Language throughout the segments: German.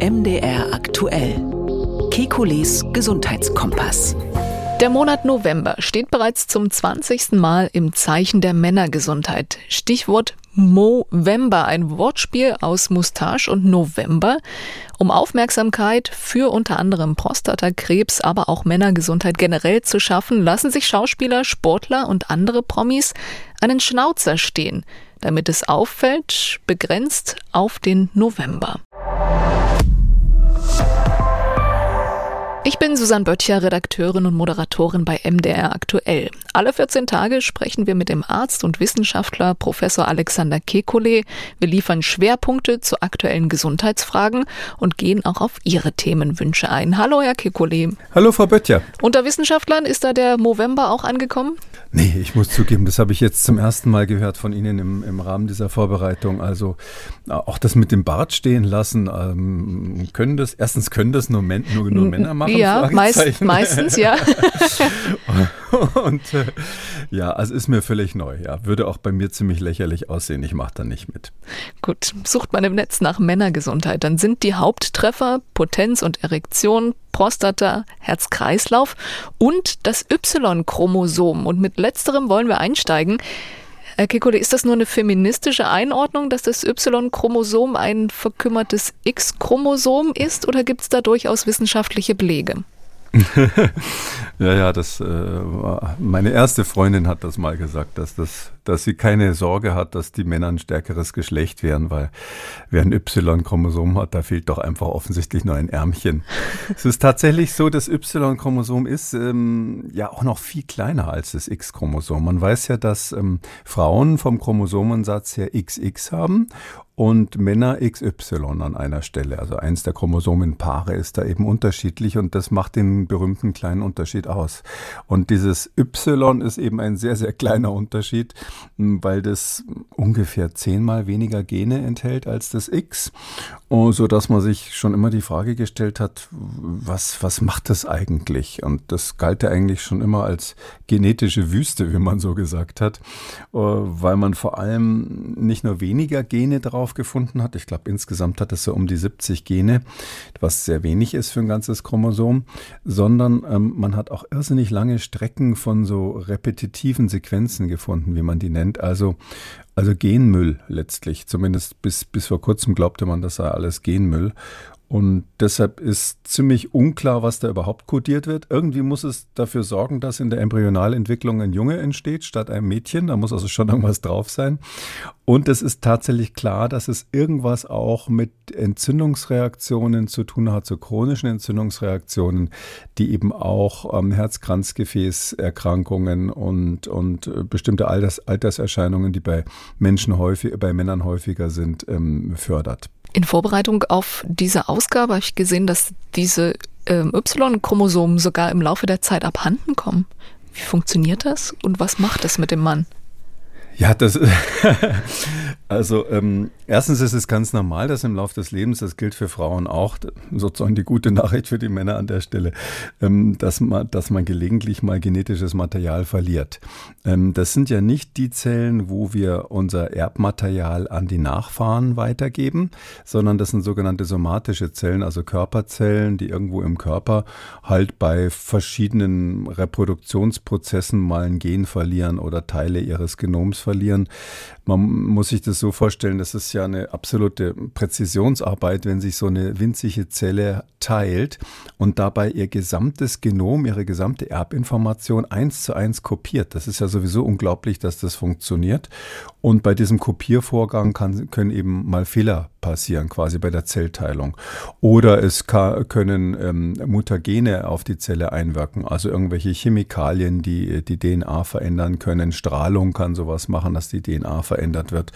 MDR aktuell. Kekules Gesundheitskompass. Der Monat November steht bereits zum 20. Mal im Zeichen der Männergesundheit. Stichwort Movember, ein Wortspiel aus Mustache und November, um Aufmerksamkeit für unter anderem Prostatakrebs, aber auch Männergesundheit generell zu schaffen, lassen sich Schauspieler, Sportler und andere Promis einen Schnauzer stehen, damit es auffällt, begrenzt auf den November. Ich bin Susanne Böttcher, Redakteurin und Moderatorin bei MDR Aktuell. Alle 14 Tage sprechen wir mit dem Arzt und Wissenschaftler Professor Alexander Kekulé. Wir liefern Schwerpunkte zu aktuellen Gesundheitsfragen und gehen auch auf Ihre Themenwünsche ein. Hallo, Herr Kekulé. Hallo, Frau Böttcher. Unter Wissenschaftlern ist da der Movember auch angekommen? Nee, ich muss zugeben, das habe ich jetzt zum ersten Mal gehört von Ihnen im, im Rahmen dieser Vorbereitung. Also auch das mit dem Bart stehen lassen, ähm, können das, erstens können das nur, nur, nur Männer machen. Ja, meist, meistens, ja. und äh, ja, also ist mir völlig neu. Ja, würde auch bei mir ziemlich lächerlich aussehen. Ich mache da nicht mit. Gut, sucht man im Netz nach Männergesundheit, dann sind die Haupttreffer Potenz und Erektion, Prostata, Herz-Kreislauf und das Y-Chromosom. Und mit letzterem wollen wir einsteigen. Herr Kekule, ist das nur eine feministische Einordnung, dass das Y-Chromosom ein verkümmertes X-Chromosom ist oder gibt es da durchaus wissenschaftliche Belege? ja, ja, das, äh, meine erste Freundin hat das mal gesagt, dass, das, dass sie keine Sorge hat, dass die Männer ein stärkeres Geschlecht wären, weil wer ein Y-Chromosom hat, da fehlt doch einfach offensichtlich nur ein Ärmchen. es ist tatsächlich so, das Y-Chromosom ist ähm, ja auch noch viel kleiner als das X-Chromosom. Man weiß ja, dass ähm, Frauen vom Chromosomensatz her XX haben und Männer XY an einer Stelle. Also eins der Chromosomenpaare ist da eben unterschiedlich und das macht den berühmten kleinen Unterschied aus. Und dieses Y ist eben ein sehr, sehr kleiner Unterschied, weil das ungefähr zehnmal weniger Gene enthält als das X, so dass man sich schon immer die Frage gestellt hat, was, was macht das eigentlich? Und das galt ja eigentlich schon immer als genetische Wüste, wie man so gesagt hat, weil man vor allem nicht nur weniger Gene drauf aufgefunden hat. Ich glaube, insgesamt hat es so um die 70 Gene, was sehr wenig ist für ein ganzes Chromosom, sondern ähm, man hat auch irrsinnig lange Strecken von so repetitiven Sequenzen gefunden, wie man die nennt. Also also Genmüll letztlich. Zumindest bis, bis vor kurzem glaubte man, das sei alles Genmüll. Und deshalb ist ziemlich unklar, was da überhaupt kodiert wird. Irgendwie muss es dafür sorgen, dass in der Embryonalentwicklung ein Junge entsteht statt einem Mädchen. Da muss also schon irgendwas drauf sein. Und es ist tatsächlich klar, dass es irgendwas auch mit Entzündungsreaktionen zu tun hat, so chronischen Entzündungsreaktionen, die eben auch ähm, Herz-Kranzgefäßerkrankungen und, und äh, bestimmte Alters, Alterserscheinungen, die bei Menschen häufig, bei Männern häufiger sind, ähm, fördert. In Vorbereitung auf diese Ausgabe habe ich gesehen, dass diese ähm, Y-Chromosomen sogar im Laufe der Zeit abhanden kommen. Wie funktioniert das und was macht das mit dem Mann? Ja, das also ähm, erstens ist es ganz normal, dass im Laufe des Lebens, das gilt für Frauen auch, sozusagen die gute Nachricht für die Männer an der Stelle, ähm, dass man, dass man gelegentlich mal genetisches Material verliert. Ähm, das sind ja nicht die Zellen, wo wir unser Erbmaterial an die Nachfahren weitergeben, sondern das sind sogenannte somatische Zellen, also Körperzellen, die irgendwo im Körper halt bei verschiedenen Reproduktionsprozessen mal ein Gen verlieren oder Teile ihres Genoms verlieren. Man muss sich das so vorstellen, das ist ja eine absolute Präzisionsarbeit, wenn sich so eine winzige Zelle teilt und dabei ihr gesamtes Genom, ihre gesamte Erbinformation eins zu eins kopiert. Das ist ja sowieso unglaublich, dass das funktioniert. Und bei diesem Kopiervorgang kann, können eben mal Fehler passieren, quasi bei der Zellteilung. Oder es kann, können ähm, Mutagene auf die Zelle einwirken, also irgendwelche Chemikalien, die die DNA verändern können. Strahlung kann sowas machen, dass die DNA verändert wird.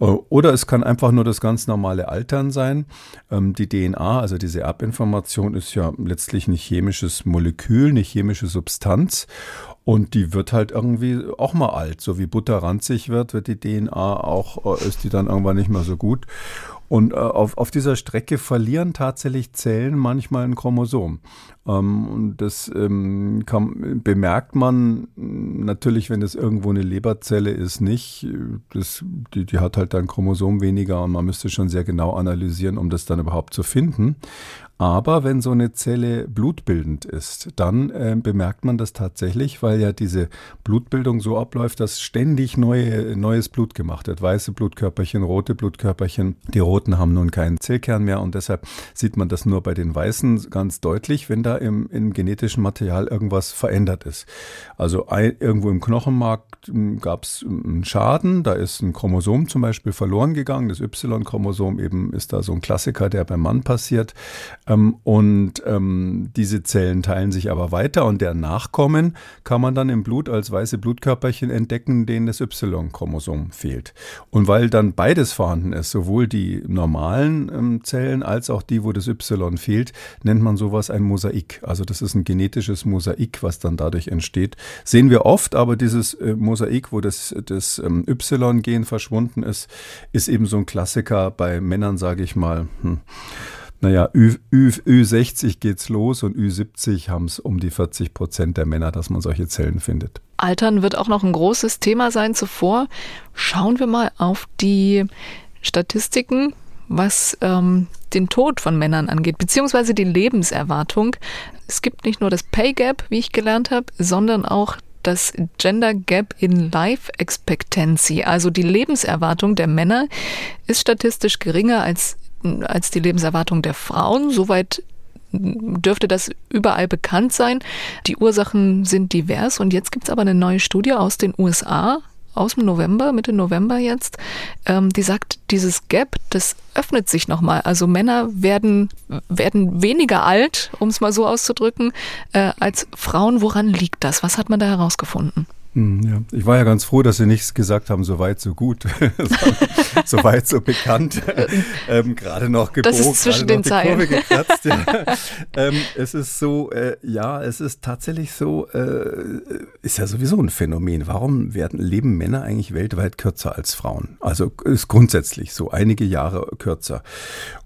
Äh, oder es kann einfach nur das ganz normale Altern sein. Ähm, die DNA, also diese Erbinformation, ist ja letztlich ein chemisches Molekül, eine chemische Substanz. Und die wird halt irgendwie auch mal alt. So wie Butter ranzig wird, wird die DNA auch, äh, ist die dann irgendwann nicht mehr so gut. Und äh, auf, auf dieser Strecke verlieren tatsächlich Zellen manchmal ein Chromosom. Ähm, und das ähm, kann, bemerkt man natürlich, wenn es irgendwo eine Leberzelle ist, nicht. Das, die, die hat halt ein Chromosom weniger und man müsste schon sehr genau analysieren, um das dann überhaupt zu finden. Aber wenn so eine Zelle blutbildend ist, dann äh, bemerkt man das tatsächlich, weil ja diese Blutbildung so abläuft, dass ständig neue, neues Blut gemacht wird. Weiße Blutkörperchen, rote Blutkörperchen. Die roten haben nun keinen Zellkern mehr und deshalb sieht man das nur bei den weißen ganz deutlich, wenn da im, im genetischen Material irgendwas verändert ist. Also ein, irgendwo im Knochenmark hm, gab es einen Schaden, da ist ein Chromosom zum Beispiel verloren gegangen. Das Y-Chromosom eben ist da so ein Klassiker, der beim Mann passiert. Ähm, und ähm, diese Zellen teilen sich aber weiter und der Nachkommen kann man dann im Blut als weiße Blutkörperchen entdecken, denen das Y-Chromosom fehlt. Und weil dann beides vorhanden ist, sowohl die normalen ähm, Zellen als auch die, wo das Y fehlt, nennt man sowas ein Mosaik. Also das ist ein genetisches Mosaik, was dann dadurch entsteht. Sehen wir oft, aber dieses äh, Mosaik, wo das, das ähm, Y-Gen verschwunden ist, ist eben so ein Klassiker bei Männern, sage ich mal. Hm naja, Ü, Ü, Ü60 geht's los und Ü70 haben es um die 40 Prozent der Männer, dass man solche Zellen findet. Altern wird auch noch ein großes Thema sein zuvor. Schauen wir mal auf die Statistiken, was ähm, den Tod von Männern angeht, beziehungsweise die Lebenserwartung. Es gibt nicht nur das Pay Gap, wie ich gelernt habe, sondern auch das Gender Gap in Life Expectancy, also die Lebenserwartung der Männer, ist statistisch geringer als als die Lebenserwartung der Frauen. Soweit dürfte das überall bekannt sein. Die Ursachen sind divers und jetzt gibt es aber eine neue Studie aus den USA aus dem November, Mitte November jetzt, ähm, die sagt, dieses Gap, das öffnet sich nochmal. Also Männer werden, werden weniger alt, um es mal so auszudrücken, äh, als Frauen. Woran liegt das? Was hat man da herausgefunden? Hm, ja. Ich war ja ganz froh, dass Sie nichts gesagt haben, so weit, so gut, so weit, so bekannt, ähm, gerade noch gebogen, das ist zwischen den Zeilen. Gekratzt, ja. ähm, es ist so, äh, ja, es ist tatsächlich so, äh, ist ja sowieso ein Phänomen. Warum werden, leben Männer eigentlich weltweit kürzer als Frauen? Also ist grundsätzlich so, einige Jahre kürzer.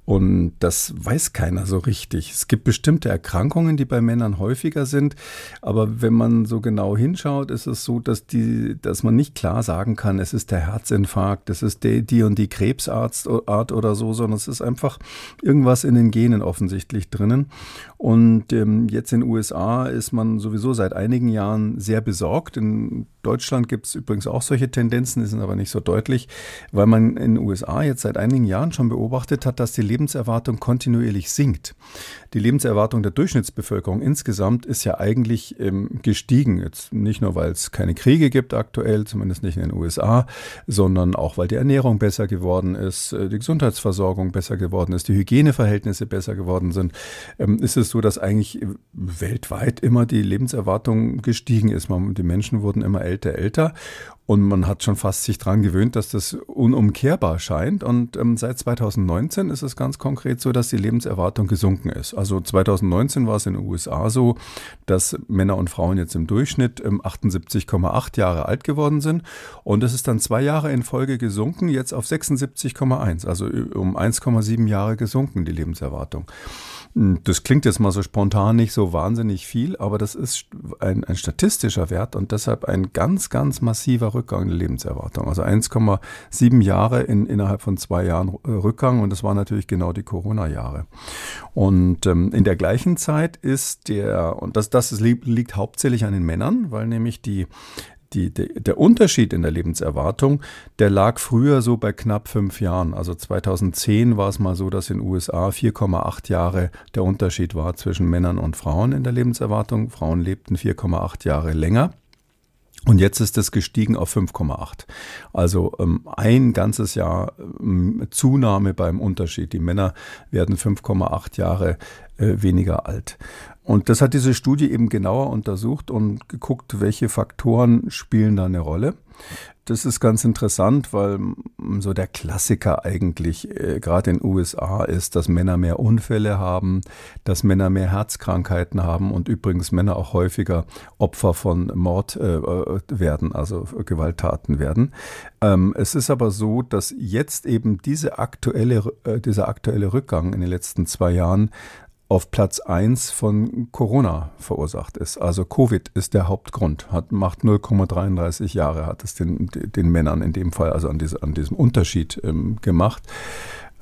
Und das weiß keiner so richtig. Es gibt bestimmte Erkrankungen, die bei Männern häufiger sind. Aber wenn man so genau hinschaut, ist es so, dass, die, dass man nicht klar sagen kann, es ist der Herzinfarkt, es ist die, die und die Krebsart oder so, sondern es ist einfach irgendwas in den Genen offensichtlich drinnen. Und ähm, jetzt in den USA ist man sowieso seit einigen Jahren sehr besorgt. In Deutschland gibt es übrigens auch solche Tendenzen, die sind aber nicht so deutlich, weil man in den USA jetzt seit einigen Jahren schon beobachtet hat, dass die Lebenserwartung kontinuierlich sinkt. Die Lebenserwartung der Durchschnittsbevölkerung insgesamt ist ja eigentlich ähm, gestiegen. Jetzt nicht nur, weil es keine Kriege gibt aktuell, zumindest nicht in den USA, sondern auch, weil die Ernährung besser geworden ist, äh, die Gesundheitsversorgung besser geworden ist, die Hygieneverhältnisse besser geworden sind. Ähm, ist es so, dass eigentlich weltweit immer die Lebenserwartung gestiegen ist. Man, die Menschen wurden immer älter, älter. Und man hat schon fast sich daran gewöhnt, dass das unumkehrbar scheint. Und ähm, seit 2019 ist es ganz konkret so, dass die Lebenserwartung gesunken ist. Also 2019 war es in den USA so, dass Männer und Frauen jetzt im Durchschnitt ähm, 78,8 Jahre alt geworden sind. Und es ist dann zwei Jahre in Folge gesunken, jetzt auf 76,1. Also um 1,7 Jahre gesunken, die Lebenserwartung. Hm, das klingt jetzt mal so spontan nicht so wahnsinnig viel, aber das ist ein, ein statistischer Wert und deshalb ein ganz, ganz massiver Rückgang der Lebenserwartung. Also 1,7 Jahre in, innerhalb von zwei Jahren äh, Rückgang und das waren natürlich genau die Corona-Jahre. Und ähm, in der gleichen Zeit ist der, und das, das liegt hauptsächlich an den Männern, weil nämlich die, die, der Unterschied in der Lebenserwartung, der lag früher so bei knapp fünf Jahren. Also 2010 war es mal so, dass in den USA 4,8 Jahre der Unterschied war zwischen Männern und Frauen in der Lebenserwartung. Frauen lebten 4,8 Jahre länger. Und jetzt ist es gestiegen auf 5,8. Also ähm, ein ganzes Jahr ähm, Zunahme beim Unterschied. Die Männer werden 5,8 Jahre äh, weniger alt. Und das hat diese Studie eben genauer untersucht und geguckt, welche Faktoren spielen da eine Rolle. Das ist ganz interessant, weil so der Klassiker eigentlich äh, gerade in den USA ist, dass Männer mehr Unfälle haben, dass Männer mehr Herzkrankheiten haben und übrigens Männer auch häufiger Opfer von Mord äh, werden, also Gewalttaten werden. Ähm, es ist aber so, dass jetzt eben diese aktuelle, äh, dieser aktuelle Rückgang in den letzten zwei Jahren auf Platz 1 von Corona verursacht ist. Also Covid ist der Hauptgrund, hat, macht 0,33 Jahre, hat es den, den Männern in dem Fall, also an, diese, an diesem Unterschied ähm, gemacht.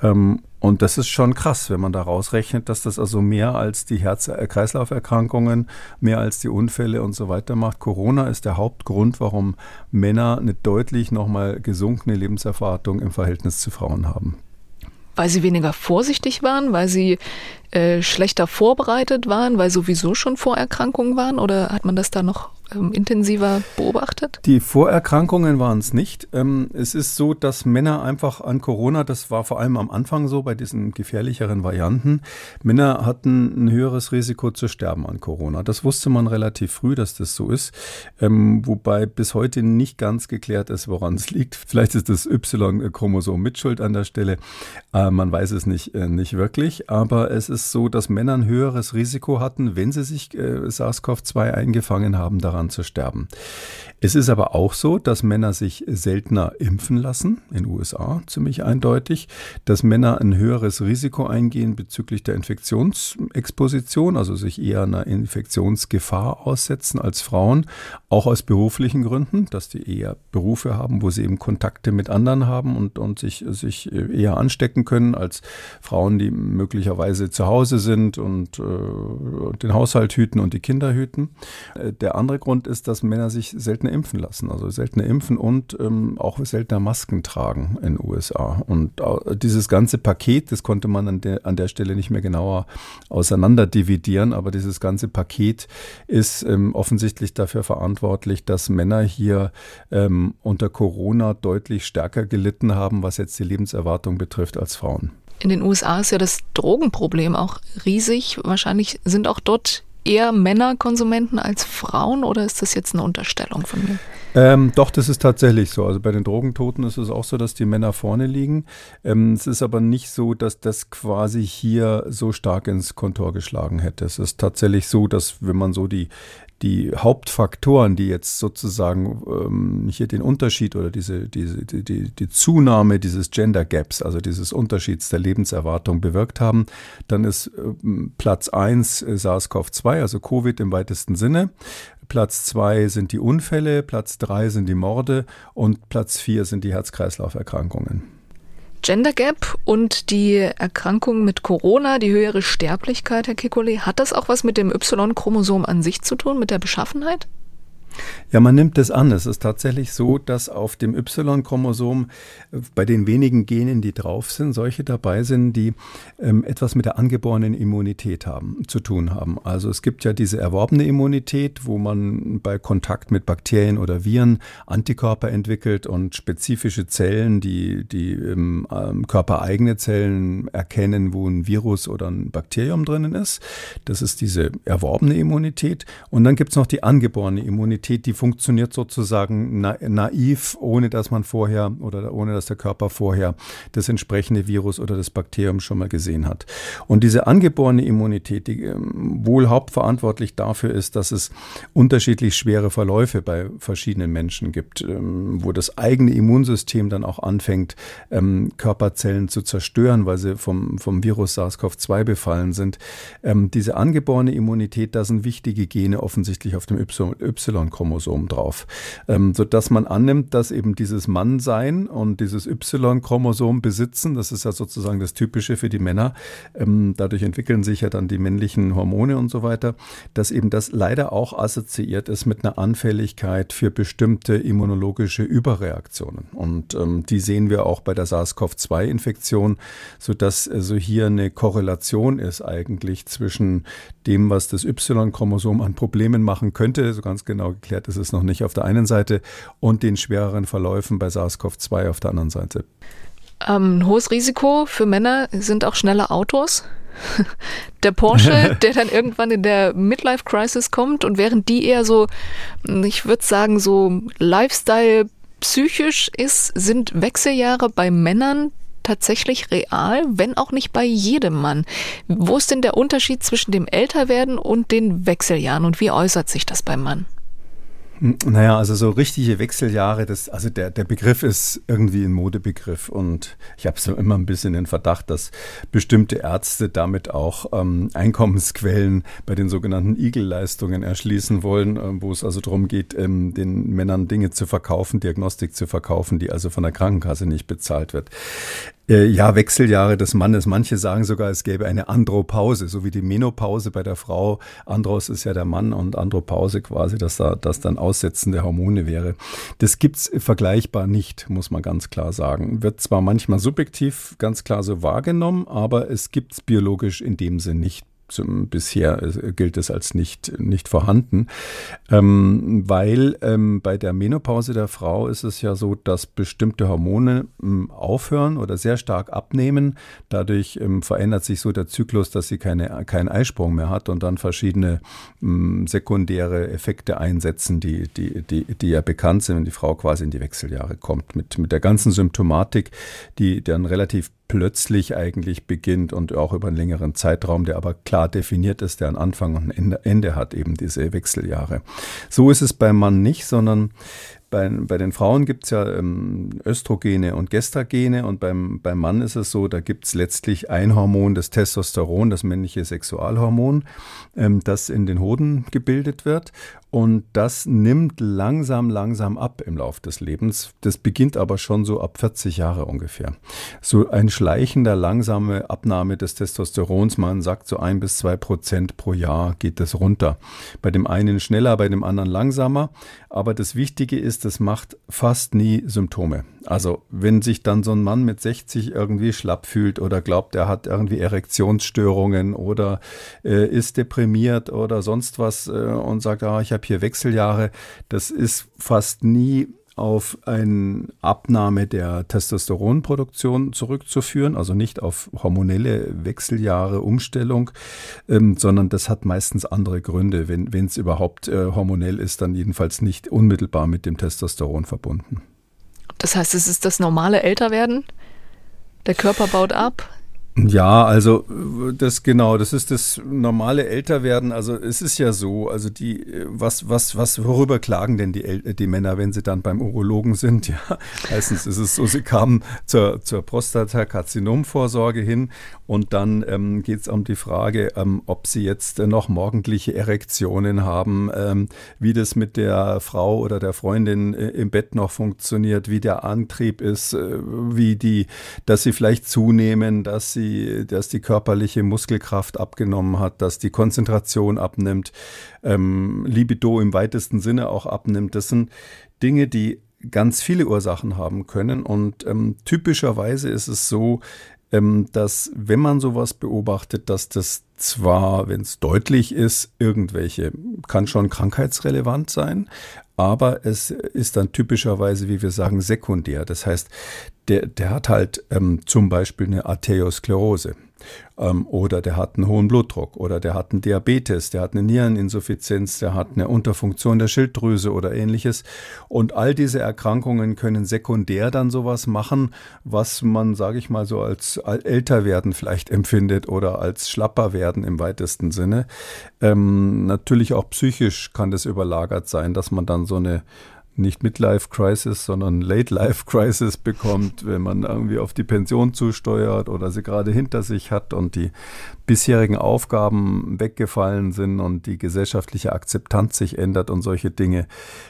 Ähm, und das ist schon krass, wenn man da rausrechnet, dass das also mehr als die Herz-Kreislauf-Erkrankungen, mehr als die Unfälle und so weiter macht. Corona ist der Hauptgrund, warum Männer eine deutlich nochmal gesunkene Lebenserwartung im Verhältnis zu Frauen haben. Weil sie weniger vorsichtig waren, weil sie äh, schlechter vorbereitet waren, weil sowieso schon Vorerkrankungen waren? Oder hat man das da noch ähm, intensiver beobachtet? Die Vorerkrankungen waren es nicht. Ähm, es ist so, dass Männer einfach an Corona, das war vor allem am Anfang so bei diesen gefährlicheren Varianten, Männer hatten ein höheres Risiko zu sterben an Corona. Das wusste man relativ früh, dass das so ist. Ähm, wobei bis heute nicht ganz geklärt ist, woran es liegt. Vielleicht ist das Y-Chromosom mit Schuld an der Stelle. Äh, man weiß es nicht, äh, nicht wirklich. Aber es ist so, dass Männer ein höheres Risiko hatten, wenn sie sich äh, SARS-CoV-2 eingefangen haben, daran daran zu sterben. Es ist aber auch so, dass Männer sich seltener impfen lassen, in USA ziemlich eindeutig, dass Männer ein höheres Risiko eingehen bezüglich der Infektionsexposition, also sich eher einer Infektionsgefahr aussetzen als Frauen, auch aus beruflichen Gründen, dass die eher Berufe haben, wo sie eben Kontakte mit anderen haben und, und sich, sich eher anstecken können als Frauen, die möglicherweise zu Hause sind und äh, den Haushalt hüten und die Kinder hüten. Äh, der andere Grund ist, dass Männer sich seltener impfen lassen. Also seltener impfen und ähm, auch seltener Masken tragen in den USA. Und äh, dieses ganze Paket, das konnte man an der, an der Stelle nicht mehr genauer auseinander dividieren, aber dieses ganze Paket ist ähm, offensichtlich dafür verantwortlich, dass Männer hier ähm, unter Corona deutlich stärker gelitten haben, was jetzt die Lebenserwartung betrifft, als Frauen. In den USA ist ja das Drogenproblem auch riesig. Wahrscheinlich sind auch dort eher Männerkonsumenten als Frauen oder ist das jetzt eine Unterstellung von mir? Ähm, doch, das ist tatsächlich so. Also bei den Drogentoten ist es auch so, dass die Männer vorne liegen. Ähm, es ist aber nicht so, dass das quasi hier so stark ins Kontor geschlagen hätte. Es ist tatsächlich so, dass wenn man so die, die Hauptfaktoren, die jetzt sozusagen ähm, hier den Unterschied oder diese, diese, die, die, die Zunahme dieses Gender Gaps, also dieses Unterschieds der Lebenserwartung bewirkt haben, dann ist ähm, Platz 1 äh, SARS-CoV-2, also Covid im weitesten Sinne. Platz 2 sind die Unfälle, Platz 3 sind die Morde und Platz 4 sind die Herz-Kreislauf-Erkrankungen. Gender Gap und die Erkrankung mit Corona, die höhere Sterblichkeit, Herr Kikole, hat das auch was mit dem Y-Chromosom an sich zu tun, mit der Beschaffenheit? Ja, man nimmt es an. Es ist tatsächlich so, dass auf dem Y-Chromosom äh, bei den wenigen Genen, die drauf sind, solche dabei sind, die ähm, etwas mit der angeborenen Immunität haben, zu tun haben. Also es gibt ja diese erworbene Immunität, wo man bei Kontakt mit Bakterien oder Viren Antikörper entwickelt und spezifische Zellen, die, die ähm, Körper eigene Zellen erkennen, wo ein Virus oder ein Bakterium drinnen ist. Das ist diese erworbene Immunität. Und dann gibt es noch die angeborene Immunität Immunität, die funktioniert sozusagen na, naiv, ohne dass man vorher oder ohne dass der Körper vorher das entsprechende Virus oder das Bakterium schon mal gesehen hat. Und diese angeborene Immunität, die ähm, wohl hauptverantwortlich dafür ist, dass es unterschiedlich schwere Verläufe bei verschiedenen Menschen gibt, ähm, wo das eigene Immunsystem dann auch anfängt, ähm, Körperzellen zu zerstören, weil sie vom, vom Virus SARS-CoV-2 befallen sind. diese angeborene Immunität, da sind wichtige Gene offensichtlich auf dem Y Y-Chromosom drauf, ähm, sodass man annimmt, dass eben dieses Mannsein und dieses Y-Chromosom besitzen, das ist ja sozusagen das Typische für die Männer, ähm, dadurch entwickeln sich ja dann die männlichen Hormone und so weiter, dass eben das leider auch assoziiert ist mit einer Anfälligkeit für bestimmte immunologische Überreaktionen. Und ähm, die sehen wir auch bei der SARS-CoV-2-Infektion, sodass also hier eine Korrelation ist eigentlich zwischen dem, was das Y-Chromosom an Problemen machen könnte, so ganz genau geklärt ist es noch nicht auf der einen Seite, und den schwereren Verläufen bei SARS-CoV-2 auf der anderen Seite. Ähm, ein hohes Risiko für Männer sind auch schnelle Autos. Der Porsche, der dann irgendwann in der Midlife-Crisis kommt und während die eher so, ich würde sagen, so Lifestyle psychisch ist, sind Wechseljahre bei Männern tatsächlich real, wenn auch nicht bei jedem Mann. Wo ist denn der Unterschied zwischen dem Älterwerden und den Wechseljahren und wie äußert sich das beim Mann? Naja, also so richtige Wechseljahre, das, also der, der Begriff ist irgendwie ein Modebegriff und ich habe so immer ein bisschen den Verdacht, dass bestimmte Ärzte damit auch ähm, Einkommensquellen bei den sogenannten Igel-Leistungen erschließen wollen, äh, wo es also darum geht, ähm, den Männern Dinge zu verkaufen, Diagnostik zu verkaufen, die also von der Krankenkasse nicht bezahlt wird. Äh, ja, Wechseljahre des Mannes. Manche sagen sogar, es gäbe eine Andropause, so wie die Menopause bei der Frau. Andros ist ja der Mann und Andropause quasi, dass da das dann Aussetzen der Hormone wäre. Das gibt's vergleichbar nicht, muss man ganz klar sagen. Wird zwar manchmal subjektiv ganz klar so wahrgenommen, aber es gibt's biologisch in dem Sinn nicht bisher gilt es als nicht, nicht vorhanden, ähm, weil ähm, bei der Menopause der Frau ist es ja so, dass bestimmte Hormone ähm, aufhören oder sehr stark abnehmen. Dadurch ähm, verändert sich so der Zyklus, dass sie keine, keinen Eisprung mehr hat und dann verschiedene ähm, sekundäre Effekte einsetzen, die, die, die, die ja bekannt sind, wenn die Frau quasi in die Wechseljahre kommt. Mit, mit der ganzen Symptomatik, die dann relativ plötzlich eigentlich beginnt und auch über einen längeren Zeitraum, der aber klar definiert ist, der einen Anfang und ein Ende hat, eben diese Wechseljahre. So ist es beim Mann nicht, sondern bei, bei den Frauen gibt es ja ähm, Östrogene und Gestagene und beim, beim Mann ist es so, da gibt es letztlich ein Hormon, das Testosteron, das männliche Sexualhormon, ähm, das in den Hoden gebildet wird und das nimmt langsam, langsam ab im Lauf des Lebens. Das beginnt aber schon so ab 40 Jahre ungefähr. So ein schleichender, langsame Abnahme des Testosterons, man sagt so ein bis zwei Prozent pro Jahr geht das runter. Bei dem einen schneller, bei dem anderen langsamer. Aber das Wichtige ist, das macht fast nie Symptome. Also wenn sich dann so ein Mann mit 60 irgendwie schlapp fühlt oder glaubt, er hat irgendwie Erektionsstörungen oder äh, ist deprimiert oder sonst was äh, und sagt, ah, ich habe hier Wechseljahre, das ist fast nie auf eine Abnahme der Testosteronproduktion zurückzuführen, also nicht auf hormonelle Wechseljahre, Umstellung, ähm, sondern das hat meistens andere Gründe. Wenn es überhaupt äh, hormonell ist, dann jedenfalls nicht unmittelbar mit dem Testosteron verbunden. Das heißt, es ist das normale Älterwerden? Der Körper baut ab, ja, also das genau, das ist das normale Älterwerden. Also es ist ja so, also die, was, was, was, worüber klagen denn die, die Männer, wenn sie dann beim Urologen sind? Ja, meistens ist es so, sie kamen zur, zur Prostatakarzinomvorsorge hin und dann ähm, geht es um die Frage, ähm, ob sie jetzt noch morgendliche Erektionen haben, ähm, wie das mit der Frau oder der Freundin äh, im Bett noch funktioniert, wie der Antrieb ist, äh, wie die, dass sie vielleicht zunehmen, dass sie die, dass die körperliche Muskelkraft abgenommen hat, dass die Konzentration abnimmt, ähm, Libido im weitesten Sinne auch abnimmt. Das sind Dinge, die ganz viele Ursachen haben können. Und ähm, typischerweise ist es so, ähm, dass wenn man sowas beobachtet, dass das zwar, wenn es deutlich ist, irgendwelche, kann schon krankheitsrelevant sein, aber es ist dann typischerweise, wie wir sagen, sekundär. Das heißt, der, der hat halt ähm, zum Beispiel eine Arteriosklerose ähm, oder der hat einen hohen Blutdruck oder der hat einen Diabetes, der hat eine Niereninsuffizienz, der hat eine Unterfunktion der Schilddrüse oder ähnliches. Und all diese Erkrankungen können sekundär dann sowas machen, was man, sage ich mal, so als älter werden vielleicht empfindet oder als schlapper werden im weitesten Sinne. Ähm, natürlich auch psychisch kann das überlagert sein, dass man dann so eine nicht Midlife Crisis, sondern Late Life Crisis bekommt, wenn man irgendwie auf die Pension zusteuert oder sie gerade hinter sich hat und die bisherigen Aufgaben weggefallen sind und die gesellschaftliche Akzeptanz sich ändert und solche Dinge.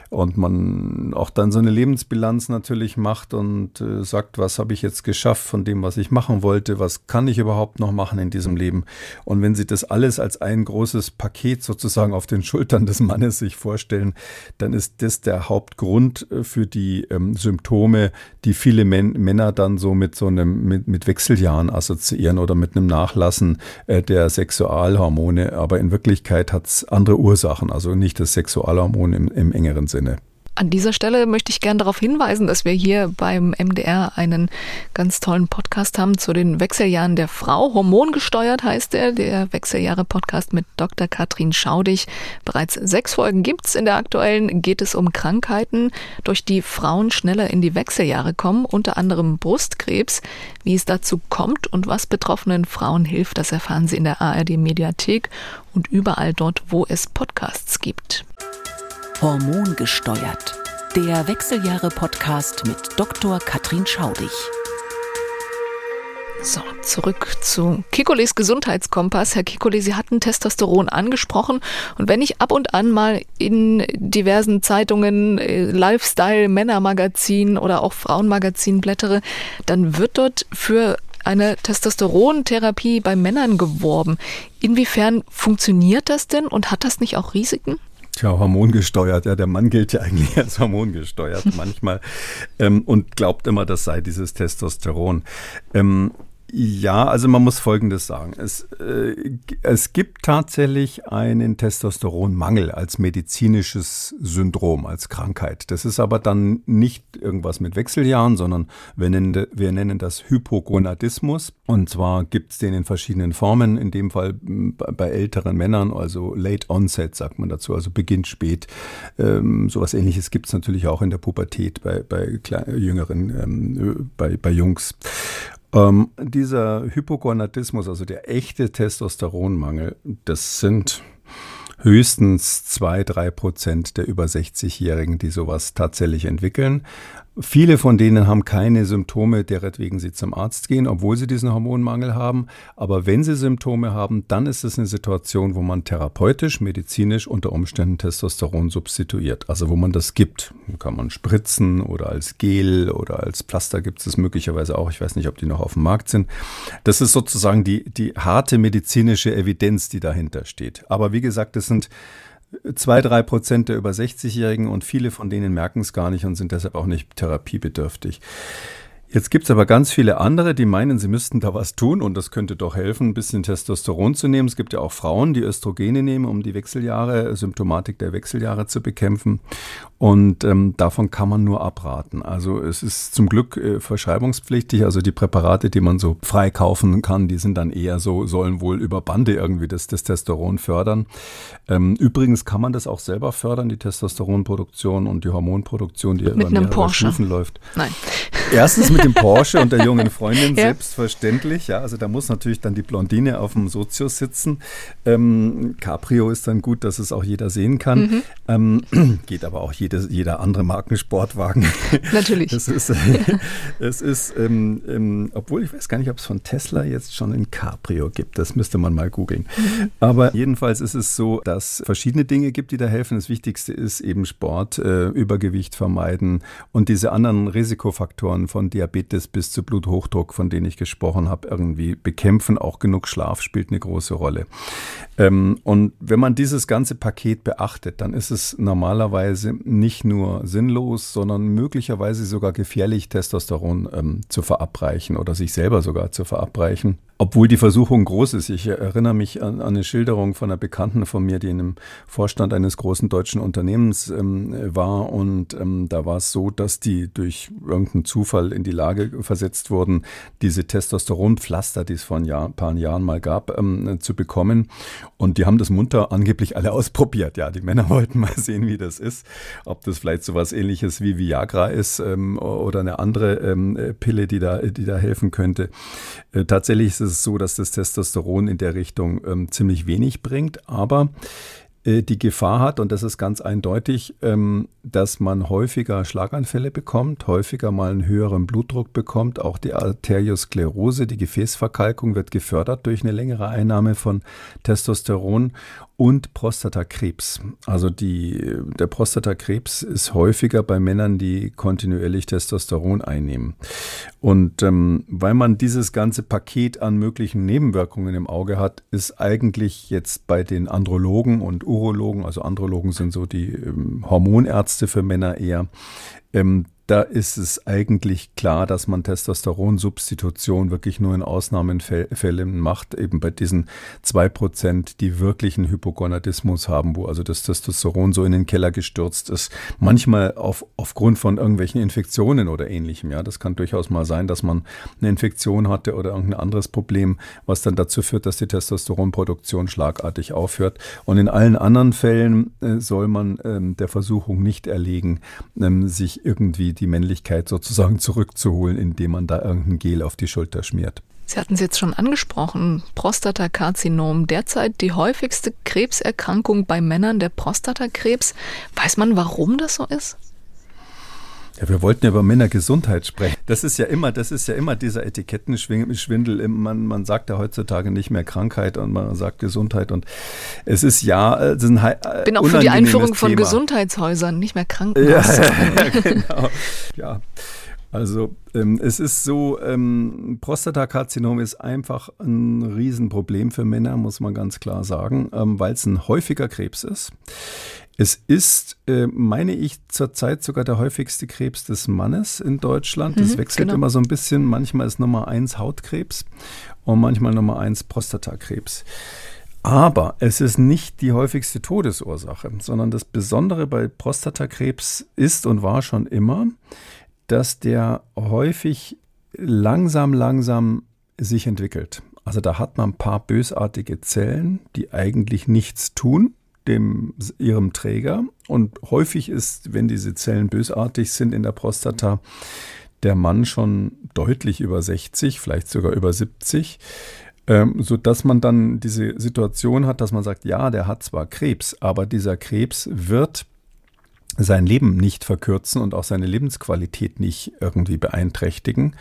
Und man auch dann so eine Lebensbilanz natürlich macht und äh, sagt, was habe ich jetzt geschafft von dem, was ich machen wollte, was kann ich überhaupt noch machen in diesem Leben. Und wenn Sie das alles als ein großes Paket sozusagen auf den Schultern des Mannes sich vorstellen, dann ist das der Hauptgrund äh, für die ähm, Symptome, die viele Men Männer dann so mit so einem, mit, mit Wechseljahren assoziieren oder mit einem Nachlassen äh, der Sexualhormone, aber in Wirklichkeit hat es andere Ursachen, also nicht das Sexualhormon im, im engeren Sinne. An dieser Stelle möchte ich gerne darauf hinweisen, dass wir hier beim MDR einen ganz tollen Podcast haben zu den Wechseljahren der Frau. Hormongesteuert heißt er, der Wechseljahre-Podcast mit Dr. Katrin Schaudig. Bereits sechs Folgen gibt's. In der aktuellen geht es um Krankheiten, durch die Frauen schneller in die Wechseljahre kommen, unter anderem Brustkrebs. Wie es dazu kommt und was betroffenen Frauen hilft, das erfahren Sie in der ARD-Mediathek und überall dort, wo es Podcasts gibt. Hormongesteuert. Der Wechseljahre-Podcast mit Dr. Katrin Schaudig. So, zurück zu Kikoles Gesundheitskompass. Herr Kikole, Sie hatten Testosteron angesprochen. Und wenn ich ab und an mal in diversen Zeitungen, äh, Lifestyle, Männermagazin oder auch Frauenmagazin blättere, dann wird dort für eine Testosterontherapie bei Männern geworben. Inwiefern funktioniert das denn und hat das nicht auch Risiken? Tja, hormongesteuert. Ja, der Mann gilt ja eigentlich als hormongesteuert manchmal ähm, und glaubt immer, das sei dieses Testosteron. Ähm, ja, also man muss Folgendes sagen. Es, äh, es gibt tatsächlich einen Testosteronmangel als medizinisches Syndrom, als Krankheit. Das ist aber dann nicht irgendwas mit Wechseljahren, sondern wir nennen, wir nennen das Hypogonadismus. Und zwar gibt es den in verschiedenen Formen, in dem Fall bei älteren Männern, also Late Onset sagt man dazu, also beginnt spät. Ähm, sowas ähnliches gibt es natürlich auch in der Pubertät bei, bei jüngeren, ähm, bei, bei Jungs. Ähm, dieser Hypogonadismus, also der echte Testosteronmangel, das sind höchstens zwei, drei Prozent der über 60-Jährigen, die sowas tatsächlich entwickeln. Viele von denen haben keine Symptome, deretwegen sie zum Arzt gehen, obwohl sie diesen Hormonmangel haben. Aber wenn sie Symptome haben, dann ist es eine Situation, wo man therapeutisch, medizinisch unter Umständen Testosteron substituiert. Also wo man das gibt. Kann man spritzen oder als Gel oder als Pflaster gibt es möglicherweise auch. Ich weiß nicht, ob die noch auf dem Markt sind. Das ist sozusagen die, die harte medizinische Evidenz, die dahinter steht. Aber wie gesagt, es sind zwei, drei Prozent der über 60-Jährigen und viele von denen merken es gar nicht und sind deshalb auch nicht therapiebedürftig. Jetzt gibt es aber ganz viele andere, die meinen, sie müssten da was tun und das könnte doch helfen, ein bisschen Testosteron zu nehmen. Es gibt ja auch Frauen, die Östrogene nehmen, um die Wechseljahre, Symptomatik der Wechseljahre zu bekämpfen. Und ähm, davon kann man nur abraten. Also es ist zum Glück äh, verschreibungspflichtig. Also die Präparate, die man so frei kaufen kann, die sind dann eher so, sollen wohl über Bande irgendwie das Testosteron fördern. Ähm, übrigens kann man das auch selber fördern, die Testosteronproduktion und die Hormonproduktion, die mit über mehrere Porsche. Stufen läuft. Nein. Erstens mit dem Porsche und der jungen Freundin, ja. selbstverständlich. Ja, also da muss natürlich dann die Blondine auf dem Sozius sitzen. Ähm, Cabrio ist dann gut, dass es auch jeder sehen kann. Mhm. Ähm, geht aber auch jeder jede, jeder andere Markensportwagen. Natürlich. Es ist, es ist ähm, ähm, obwohl ich weiß gar nicht, ob es von Tesla jetzt schon ein Cabrio gibt. Das müsste man mal googeln. Mhm. Aber jedenfalls ist es so, dass es verschiedene Dinge gibt, die da helfen. Das Wichtigste ist eben Sport, äh, Übergewicht vermeiden und diese anderen Risikofaktoren von Diabetes bis zu Bluthochdruck, von denen ich gesprochen habe, irgendwie bekämpfen. Auch genug Schlaf spielt eine große Rolle. Ähm, und wenn man dieses ganze Paket beachtet, dann ist es normalerweise nicht nur sinnlos, sondern möglicherweise sogar gefährlich, Testosteron ähm, zu verabreichen oder sich selber sogar zu verabreichen. Obwohl die Versuchung groß ist. Ich erinnere mich an, an, eine Schilderung von einer Bekannten von mir, die in einem Vorstand eines großen deutschen Unternehmens ähm, war. Und ähm, da war es so, dass die durch irgendeinen Zufall in die Lage versetzt wurden, diese Testosteronpflaster, die es vor ein, Jahr, paar Jahren mal gab, ähm, zu bekommen. Und die haben das munter angeblich alle ausprobiert. Ja, die Männer wollten mal sehen, wie das ist. Ob das vielleicht so was ähnliches wie Viagra ist ähm, oder eine andere ähm, Pille, die da, die da helfen könnte. Äh, tatsächlich ist es so, dass das Testosteron in der Richtung ähm, ziemlich wenig bringt, aber die Gefahr hat, und das ist ganz eindeutig, ähm, dass man häufiger Schlaganfälle bekommt, häufiger mal einen höheren Blutdruck bekommt. Auch die Arteriosklerose, die Gefäßverkalkung wird gefördert durch eine längere Einnahme von Testosteron und Prostatakrebs. Also die, der Prostatakrebs ist häufiger bei Männern, die kontinuierlich Testosteron einnehmen. Und ähm, weil man dieses ganze Paket an möglichen Nebenwirkungen im Auge hat, ist eigentlich jetzt bei den Andrologen und Urologen, also Andrologen sind so die ähm, Hormonärzte für Männer eher, ähm, da ist es eigentlich klar, dass man Testosteronsubstitution wirklich nur in Ausnahmefällen macht, eben bei diesen zwei Prozent, die wirklichen Hypogonadismus haben, wo also das Testosteron so in den Keller gestürzt ist. Manchmal auf, aufgrund von irgendwelchen Infektionen oder ähnlichem. Ja, das kann durchaus mal sein, dass man eine Infektion hatte oder irgendein anderes Problem, was dann dazu führt, dass die Testosteronproduktion schlagartig aufhört. Und in allen anderen Fällen äh, soll man ähm, der Versuchung nicht erlegen, ähm, sich irgendwie die, Männlichkeit sozusagen zurückzuholen, indem man da irgendein Gel auf die Schulter schmiert. Sie hatten es jetzt schon angesprochen, Prostatakarzinom, derzeit die häufigste Krebserkrankung bei Männern, der Prostatakrebs. Weiß man, warum das so ist? Ja, wir wollten ja über Männergesundheit sprechen. Das ist ja immer, das ist ja immer dieser Etikettenschwindel. Man, man sagt ja heutzutage nicht mehr Krankheit und man sagt Gesundheit und es ist ja, es ist ein äh, Bin auch für die Einführung Thema. von Gesundheitshäusern, nicht mehr Krankenhaus. Ja, ja, genau. Ja. Also ähm, es ist so, ähm, Prostatakarzinom ist einfach ein Riesenproblem für Männer, muss man ganz klar sagen, ähm, weil es ein häufiger Krebs ist. Es ist, äh, meine ich, zurzeit sogar der häufigste Krebs des Mannes in Deutschland. Das mhm, wechselt genau. immer so ein bisschen. Manchmal ist Nummer eins Hautkrebs und manchmal Nummer eins Prostatakrebs. Aber es ist nicht die häufigste Todesursache, sondern das Besondere bei Prostatakrebs ist und war schon immer, dass der häufig langsam, langsam sich entwickelt. Also da hat man ein paar bösartige Zellen, die eigentlich nichts tun, dem, ihrem Träger. Und häufig ist, wenn diese Zellen bösartig sind in der Prostata, der Mann schon deutlich über 60, vielleicht sogar über 70, ähm, so dass man dann diese Situation hat, dass man sagt, ja, der hat zwar Krebs, aber dieser Krebs wird sein Leben nicht verkürzen und auch seine Lebensqualität nicht irgendwie beeinträchtigen,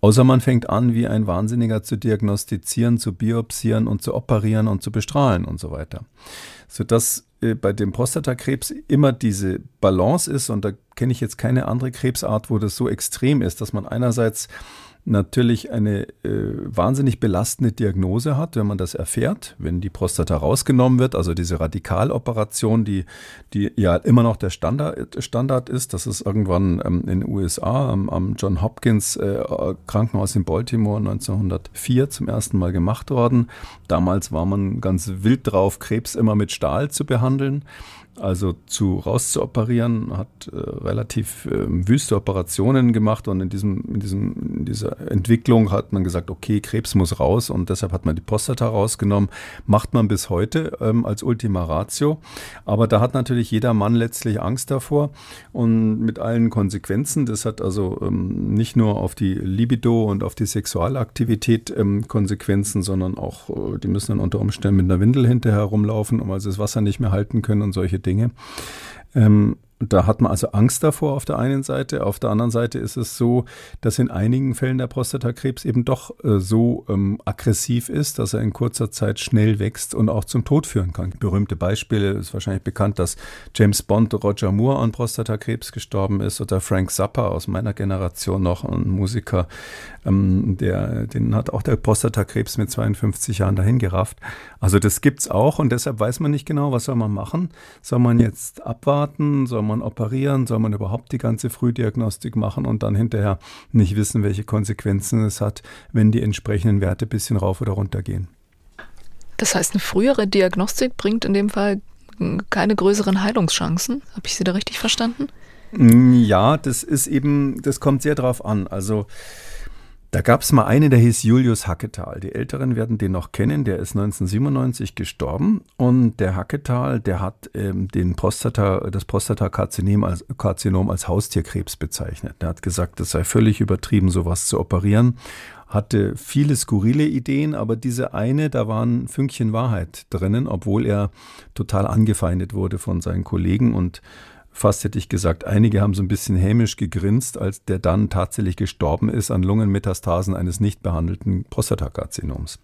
außer man fängt an, wie ein Wahnsinniger zu diagnostizieren, zu biopsieren und zu operieren und zu bestrahlen und so weiter. Sodass äh, bei dem Prostatakrebs immer diese Balance ist und da kenne ich jetzt keine andere Krebsart, wo das so extrem ist, dass man einerseits natürlich eine äh, wahnsinnig belastende Diagnose hat, wenn man das erfährt, wenn die Prostata rausgenommen wird, also diese Radikaloperation, die, die ja immer noch der Standard, Standard ist. Das ist irgendwann ähm, in den USA am, am John Hopkins äh, Krankenhaus in Baltimore 1904 zum ersten Mal gemacht worden. Damals war man ganz wild drauf, Krebs immer mit Stahl zu behandeln also zu rauszuoperieren, hat äh, relativ äh, wüste Operationen gemacht und in, diesem, in, diesem, in dieser Entwicklung hat man gesagt, okay, Krebs muss raus und deshalb hat man die Prostata rausgenommen. Macht man bis heute ähm, als Ultima Ratio. Aber da hat natürlich jeder Mann letztlich Angst davor und mit allen Konsequenzen. Das hat also ähm, nicht nur auf die Libido und auf die Sexualaktivität ähm, Konsequenzen, sondern auch, äh, die müssen dann unter Umständen mit einer Windel hinterher rumlaufen, um also das Wasser nicht mehr halten können und solche Dinge. Ähm, da hat man also Angst davor auf der einen Seite. Auf der anderen Seite ist es so, dass in einigen Fällen der Prostatakrebs eben doch äh, so ähm, aggressiv ist, dass er in kurzer Zeit schnell wächst und auch zum Tod führen kann. Berühmte Beispiele ist wahrscheinlich bekannt, dass James Bond Roger Moore an Prostatakrebs gestorben ist oder Frank Zappa aus meiner Generation noch, ein Musiker, ähm, der, den hat auch der Prostatakrebs mit 52 Jahren dahin gerafft. Also das gibt's auch und deshalb weiß man nicht genau, was soll man machen. Soll man jetzt abwarten? Soll man operieren? Soll man überhaupt die ganze Frühdiagnostik machen und dann hinterher nicht wissen, welche Konsequenzen es hat, wenn die entsprechenden Werte ein bisschen rauf oder runter gehen? Das heißt, eine frühere Diagnostik bringt in dem Fall keine größeren Heilungschancen. Habe ich Sie da richtig verstanden? Ja, das ist eben, das kommt sehr drauf an. Also da gab es mal einen, der hieß Julius Hacketal. Die Älteren werden den noch kennen. Der ist 1997 gestorben. Und der Hacketal, der hat ähm, den Prostata, das Prostatakarzinom als, Karzinom als Haustierkrebs bezeichnet. Er hat gesagt, es sei völlig übertrieben, sowas zu operieren. Hatte viele skurrile Ideen, aber diese eine, da war ein Fünkchen Wahrheit drinnen, obwohl er total angefeindet wurde von seinen Kollegen und fast hätte ich gesagt, einige haben so ein bisschen hämisch gegrinst, als der dann tatsächlich gestorben ist an Lungenmetastasen eines nicht behandelten Prostatakarzinoms.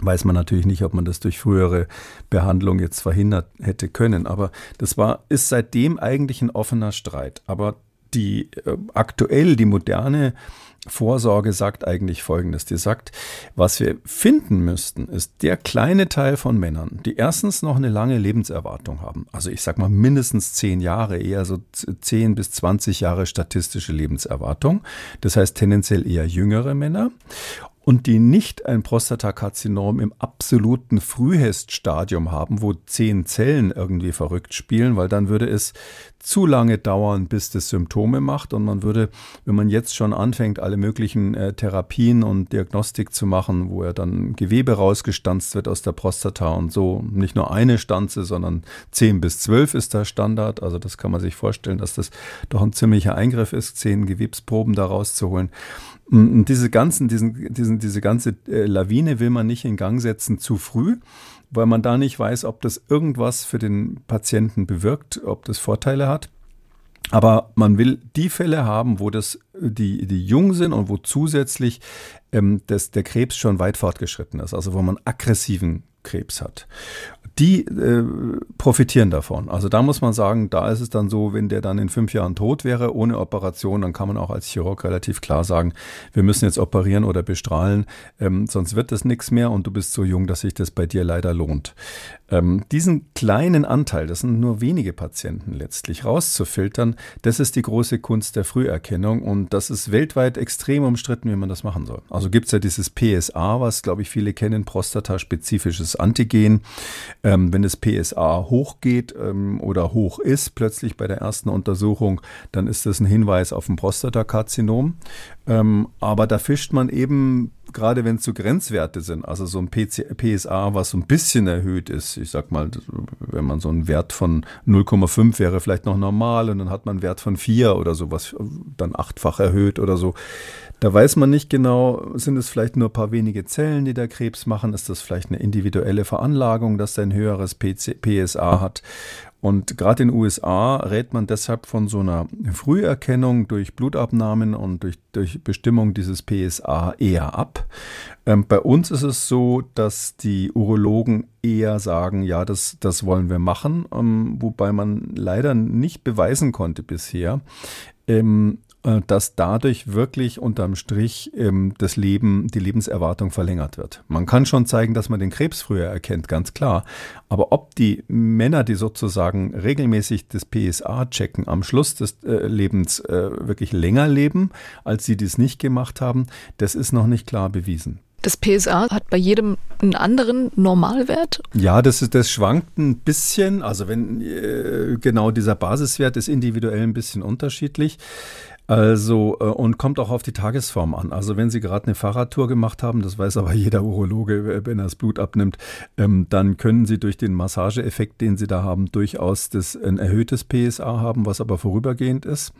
Weiß man natürlich nicht, ob man das durch frühere Behandlung jetzt verhindert hätte können. Aber das war, ist seitdem eigentlich ein offener Streit. Aber die äh, aktuell, die moderne Vorsorge sagt eigentlich Folgendes. Die sagt, was wir finden müssten, ist der kleine Teil von Männern, die erstens noch eine lange Lebenserwartung haben. Also ich sag mal mindestens zehn Jahre, eher so zehn bis zwanzig Jahre statistische Lebenserwartung. Das heißt tendenziell eher jüngere Männer und die nicht ein Prostatakarzinom im absoluten Frühheststadium haben, wo zehn Zellen irgendwie verrückt spielen, weil dann würde es zu lange dauern, bis das Symptome macht und man würde, wenn man jetzt schon anfängt, alle möglichen äh, Therapien und Diagnostik zu machen, wo er dann Gewebe rausgestanzt wird aus der Prostata und so nicht nur eine Stanze, sondern zehn bis zwölf ist der Standard. Also das kann man sich vorstellen, dass das doch ein ziemlicher Eingriff ist, zehn Gewebsproben da rauszuholen. Und diese ganzen, diesen, diesen, diese ganze äh, Lawine will man nicht in Gang setzen zu früh, weil man da nicht weiß, ob das irgendwas für den Patienten bewirkt, ob das Vorteile hat. Aber man will die Fälle haben, wo das die, die jung sind und wo zusätzlich ähm, das, der Krebs schon weit fortgeschritten ist, also wo man aggressiven Krebs hat die äh, profitieren davon. Also da muss man sagen, da ist es dann so, wenn der dann in fünf Jahren tot wäre, ohne Operation, dann kann man auch als Chirurg relativ klar sagen, wir müssen jetzt operieren oder bestrahlen, ähm, sonst wird das nichts mehr und du bist so jung, dass sich das bei dir leider lohnt. Ähm, diesen kleinen Anteil, das sind nur wenige Patienten letztlich, rauszufiltern, das ist die große Kunst der Früherkennung und das ist weltweit extrem umstritten, wie man das machen soll. Also gibt es ja dieses PSA, was glaube ich viele kennen, prostataspezifisches Antigen. Ähm, wenn das PSA hochgeht ähm, oder hoch ist, plötzlich bei der ersten Untersuchung, dann ist das ein Hinweis auf ein Prostatakarzinom. Ähm, aber da fischt man eben gerade wenn es so Grenzwerte sind, also so ein PC, PSA, was so ein bisschen erhöht ist, ich sag mal, wenn man so einen Wert von 0,5 wäre vielleicht noch normal und dann hat man einen Wert von 4 oder sowas, dann achtfach erhöht oder so. Da weiß man nicht genau, sind es vielleicht nur ein paar wenige Zellen, die der Krebs machen? Ist das vielleicht eine individuelle Veranlagung, dass er ein höheres PC, PSA hat? Und gerade in den USA rät man deshalb von so einer Früherkennung durch Blutabnahmen und durch, durch Bestimmung dieses PSA eher ab. Ähm, bei uns ist es so, dass die Urologen eher sagen, ja, das, das wollen wir machen, ähm, wobei man leider nicht beweisen konnte bisher, ähm, äh, dass dadurch wirklich unterm Strich ähm, das Leben, die Lebenserwartung verlängert wird. Man kann schon zeigen, dass man den Krebs früher erkennt, ganz klar. Aber ob die Männer, die sozusagen regelmäßig das PSA checken, am Schluss des äh, Lebens äh, wirklich länger leben, als sie dies nicht gemacht haben, das ist noch nicht klar bewiesen. Das PSA hat bei jedem einen anderen Normalwert? Ja, das, ist, das schwankt ein bisschen. Also wenn äh, genau dieser Basiswert ist individuell ein bisschen unterschiedlich. Also, äh, und kommt auch auf die Tagesform an. Also, wenn Sie gerade eine Fahrradtour gemacht haben, das weiß aber jeder Urologe, wenn er das Blut abnimmt, ähm, dann können Sie durch den Massageeffekt, den Sie da haben, durchaus das, ein erhöhtes PSA haben, was aber vorübergehend ist.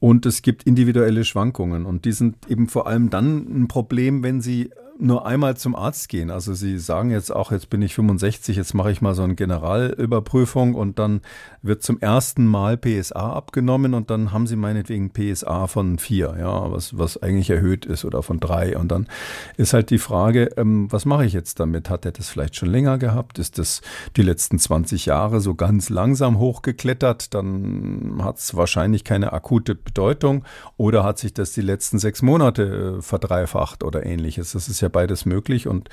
Und es gibt individuelle Schwankungen. Und die sind eben vor allem dann ein Problem, wenn Sie nur einmal zum Arzt gehen. Also Sie sagen jetzt auch, jetzt bin ich 65, jetzt mache ich mal so eine Generalüberprüfung und dann wird zum ersten Mal PSA abgenommen und dann haben Sie meinetwegen PSA von 4, ja, was, was eigentlich erhöht ist oder von 3. Und dann ist halt die Frage, ähm, was mache ich jetzt damit? Hat er das vielleicht schon länger gehabt? Ist das die letzten 20 Jahre so ganz langsam hochgeklettert? Dann hat es wahrscheinlich keine akute Bedeutung. Oder hat sich das die letzten sechs Monate äh, verdreifacht oder ähnliches? Das ist ja beides möglich. Und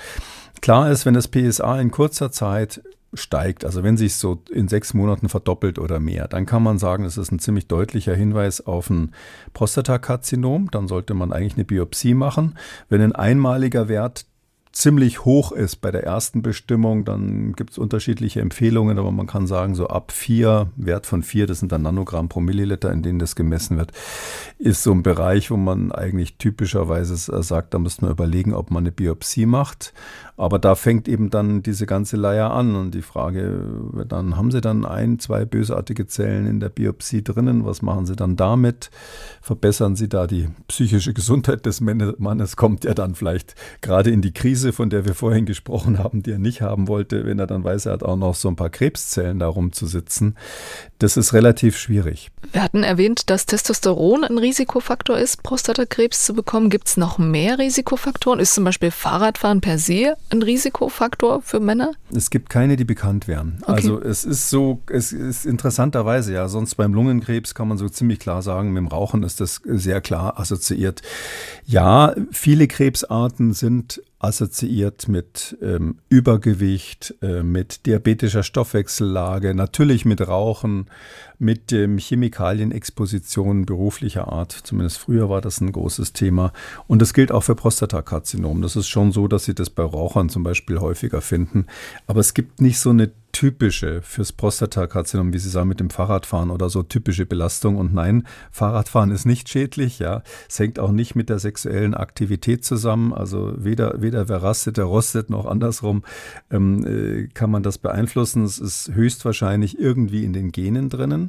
klar ist, wenn das PSA in kurzer Zeit steigt, also wenn sich so in sechs Monaten verdoppelt oder mehr, dann kann man sagen, das ist ein ziemlich deutlicher Hinweis auf ein Prostatakarzinom. Dann sollte man eigentlich eine Biopsie machen. Wenn ein einmaliger Wert ziemlich hoch ist bei der ersten Bestimmung, dann gibt es unterschiedliche Empfehlungen, aber man kann sagen, so ab vier, Wert von vier, das sind dann Nanogramm pro Milliliter, in denen das gemessen wird, ist so ein Bereich, wo man eigentlich typischerweise sagt, da müsste man überlegen, ob man eine Biopsie macht. Aber da fängt eben dann diese ganze Leier an und die Frage, dann haben Sie dann ein, zwei bösartige Zellen in der Biopsie drinnen, was machen Sie dann damit? Verbessern Sie da die psychische Gesundheit des Mannes? Kommt er dann vielleicht gerade in die Krise, von der wir vorhin gesprochen haben, die er nicht haben wollte, wenn er dann weiß, er hat auch noch so ein paar Krebszellen da rumzusitzen? Das ist relativ schwierig. Wir hatten erwähnt, dass Testosteron ein Risikofaktor ist, Prostatakrebs zu bekommen. Gibt es noch mehr Risikofaktoren? Ist zum Beispiel Fahrradfahren per se ein Risikofaktor für Männer? Es gibt keine, die bekannt wären. Okay. Also es ist so, es ist interessanterweise ja, sonst beim Lungenkrebs kann man so ziemlich klar sagen, mit dem Rauchen ist das sehr klar assoziiert. Ja, viele Krebsarten sind assoziiert mit ähm, Übergewicht, äh, mit diabetischer Stoffwechsellage, natürlich mit Rauchen, mit ähm, Chemikalienexpositionen beruflicher Art. Zumindest früher war das ein großes Thema. Und das gilt auch für Prostatakarzinom. Das ist schon so, dass Sie das bei Rauchern zum Beispiel häufiger finden. Aber es gibt nicht so eine typische fürs Prostatakarzinom, wie Sie sagen, mit dem Fahrradfahren oder so typische Belastung. Und nein, Fahrradfahren ist nicht schädlich, ja. Es hängt auch nicht mit der sexuellen Aktivität zusammen. Also weder, weder wer rastet, der rostet, noch andersrum ähm, äh, kann man das beeinflussen. Es ist höchstwahrscheinlich irgendwie in den Genen drinnen.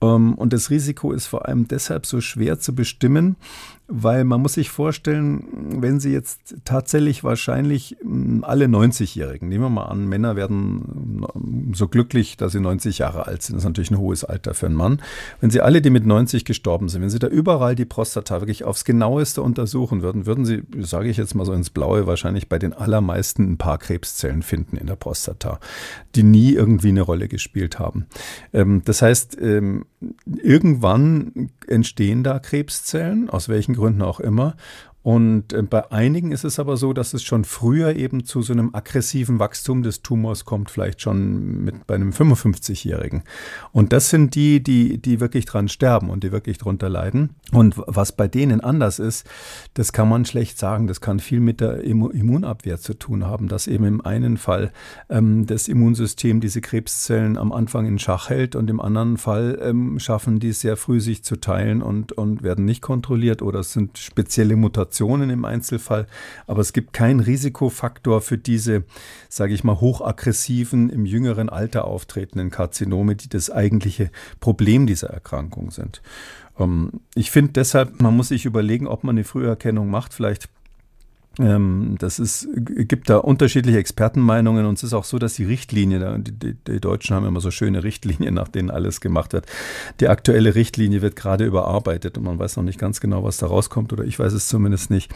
und das Risiko ist vor allem deshalb so schwer zu bestimmen, weil man muss sich vorstellen, wenn Sie jetzt tatsächlich wahrscheinlich hm, alle 90-Jährigen, nehmen wir mal an, Männer werden hm, so glücklich, dass sie 90 Jahre alt sind, das ist natürlich ein hohes Alter für einen Mann. Wenn Sie alle, die mit 90 gestorben sind, wenn Sie da überall die Prostata wirklich aufs genaueste untersuchen würden, würden Sie, sage ich jetzt mal so ins Blaue, wahrscheinlich bei den allermeisten ein paar Krebszellen finden in der Prostata, die nie irgendwie eine Rolle gespielt haben. Ähm, das heißt, ähm, irgendwann entstehen da Krebszellen, aus welchen Gründen auch immer. Und äh, bei einigen ist es aber so, dass es schon früher eben zu so einem aggressiven Wachstum des Tumors kommt, vielleicht schon mit bei einem 55-Jährigen. Und das sind die, die, die wirklich dran sterben und die wirklich drunter leiden. Und was bei denen anders ist, das kann man schlecht sagen. Das kann viel mit der Immunabwehr zu tun haben, dass eben im einen Fall ähm, das Immunsystem diese Krebszellen am Anfang in Schach hält und im anderen Fall ähm, schaffen die sehr früh sich zu teilen und, und werden nicht kontrolliert oder es sind spezielle Mutationen Situationen im Einzelfall, aber es gibt keinen Risikofaktor für diese, sage ich mal, hochaggressiven, im jüngeren Alter auftretenden Karzinome, die das eigentliche Problem dieser Erkrankung sind. Ähm, ich finde deshalb, man muss sich überlegen, ob man eine Früherkennung macht. Vielleicht das ist, gibt da unterschiedliche Expertenmeinungen und es ist auch so, dass die Richtlinie, die, die, die, Deutschen haben immer so schöne Richtlinien, nach denen alles gemacht wird. Die aktuelle Richtlinie wird gerade überarbeitet und man weiß noch nicht ganz genau, was da rauskommt oder ich weiß es zumindest nicht.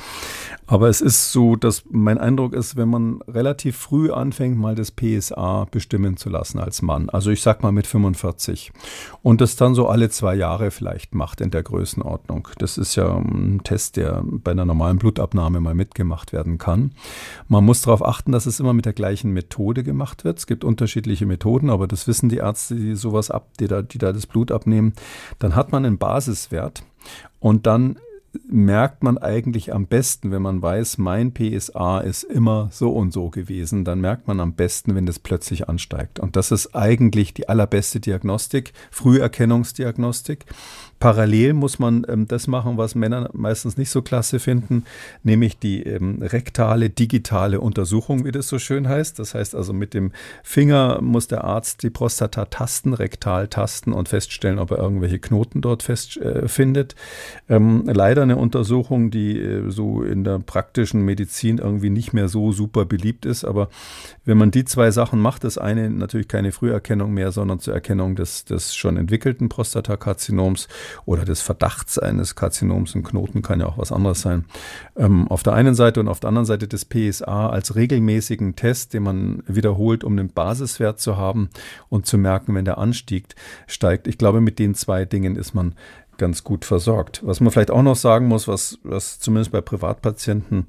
Aber es ist so, dass mein Eindruck ist, wenn man relativ früh anfängt, mal das PSA bestimmen zu lassen als Mann, also ich sag mal mit 45 und das dann so alle zwei Jahre vielleicht macht in der Größenordnung. Das ist ja ein Test, der bei einer normalen Blutabnahme mal mitgemacht gemacht werden kann. Man muss darauf achten, dass es immer mit der gleichen Methode gemacht wird. Es gibt unterschiedliche Methoden, aber das wissen die Ärzte, die sowas ab, die da, die da das Blut abnehmen. Dann hat man einen Basiswert und dann merkt man eigentlich am besten, wenn man weiß, mein PSA ist immer so und so gewesen, dann merkt man am besten, wenn das plötzlich ansteigt. Und das ist eigentlich die allerbeste Diagnostik, Früherkennungsdiagnostik. Parallel muss man ähm, das machen, was Männer meistens nicht so klasse finden, nämlich die ähm, rektale digitale Untersuchung, wie das so schön heißt. Das heißt also mit dem Finger muss der Arzt die Prostata tasten, rektal tasten und feststellen, ob er irgendwelche Knoten dort fest, äh. Ähm, leider eine Untersuchung, die äh, so in der praktischen Medizin irgendwie nicht mehr so super beliebt ist, aber wenn man die zwei Sachen macht, das eine natürlich keine Früherkennung mehr, sondern zur Erkennung des, des schon entwickelten Prostatakarzinoms oder des Verdachts eines Karzinoms. Ein Knoten kann ja auch was anderes sein. Ähm, auf der einen Seite und auf der anderen Seite des PSA als regelmäßigen Test, den man wiederholt, um einen Basiswert zu haben und zu merken, wenn der Anstieg steigt. Ich glaube, mit den zwei Dingen ist man ganz gut versorgt. Was man vielleicht auch noch sagen muss, was, was zumindest bei Privatpatienten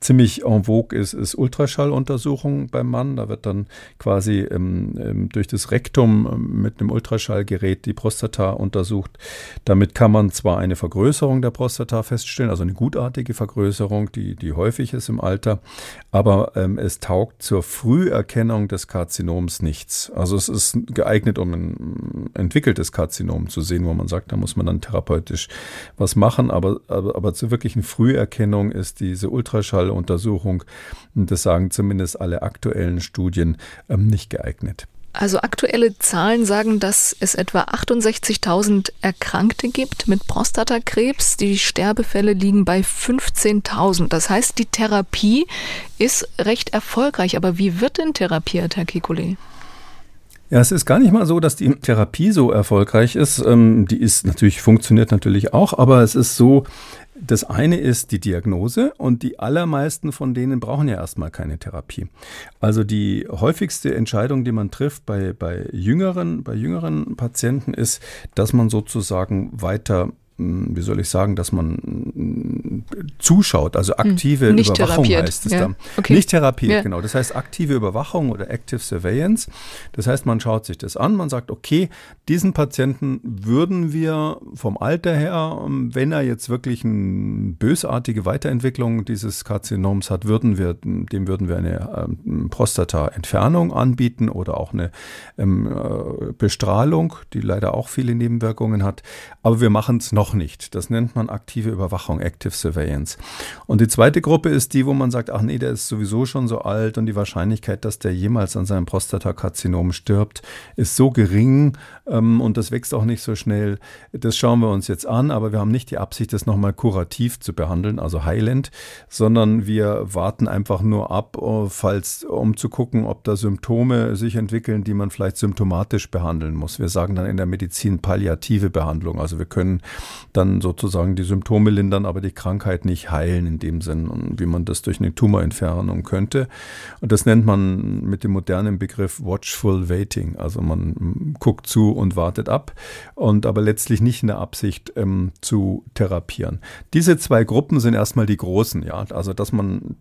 ziemlich en vogue ist, ist Ultraschalluntersuchung beim Mann. Da wird dann quasi ähm, ähm, durch das Rektum ähm, mit einem Ultraschallgerät die Prostata untersucht. Damit kann man zwar eine Vergrößerung der Prostata feststellen, also eine gutartige Vergrößerung, die, die häufig ist im Alter, aber ähm, es taugt zur Früherkennung des Karzinoms nichts. Also es ist geeignet, um ein entwickeltes Karzinom zu sehen, wo man sagt, da muss man dann therapeutisch was machen, aber, aber, aber zur wirklichen Früherkennung ist diese Ultraschalluntersuchung, das sagen zumindest alle aktuellen Studien, ähm, nicht geeignet. Also aktuelle Zahlen sagen, dass es etwa 68.000 Erkrankte gibt mit Prostatakrebs. Die Sterbefälle liegen bei 15.000. Das heißt, die Therapie ist recht erfolgreich. Aber wie wird denn therapiert, Herr Kikule? Ja, es ist gar nicht mal so, dass die Therapie so erfolgreich ist. Ähm, die ist natürlich, funktioniert natürlich auch, aber es ist so, das eine ist die Diagnose und die allermeisten von denen brauchen ja erstmal keine Therapie. Also die häufigste Entscheidung, die man trifft bei, bei jüngeren, bei jüngeren Patienten ist, dass man sozusagen weiter wie soll ich sagen, dass man zuschaut, also hm, aktive Nicht Überwachung therapiert. heißt es ja. dann. Okay. Nicht therapiert, Ja. genau. Das heißt aktive Überwachung oder Active Surveillance. Das heißt, man schaut sich das an, man sagt, okay, diesen Patienten würden wir vom Alter her, ähm, wenn er jetzt wirklich eine bösartige Weiterentwicklung dieses Karzinoms hat, würden wir, dem würden wir eine ähm, Prostata-Entfernung anbieten oder auch eine ähm, äh, Bestrahlung, die leider auch viele Nebenwirkungen hat. Aber wir machen es noch nicht. Das nennt man aktive Überwachung, Active Surveillance. Und die zweite Gruppe ist die, wo man sagt, ach nee, der ist sowieso schon so alt und die Wahrscheinlichkeit, dass der jemals an seinem Prostatakarzinom stirbt, ist so gering ähm, und das wächst auch nicht so schnell. Das schauen wir uns jetzt an, aber wir haben nicht die Absicht, das nochmal kurativ zu behandeln, also heilend, sondern wir warten einfach nur ab, äh, falls, um zu gucken, ob da Symptome sich entwickeln, die man vielleicht symptomatisch behandeln muss. Wir sagen dann in der Medizin palliative Behandlung. Also wir können dann sozusagen die Symptome lindern, aber die Krankheit nicht heilen in dem Sinn, wie man das durch eine Tumorentfernung könnte. Und das nennt man mit dem modernen Begriff Watchful Waiting. Also man guckt zu und wartet ab und aber letztlich nicht in der Absicht ähm, zu therapieren. Diese zwei Gruppen sind erstmal die großen, ja. Also dass man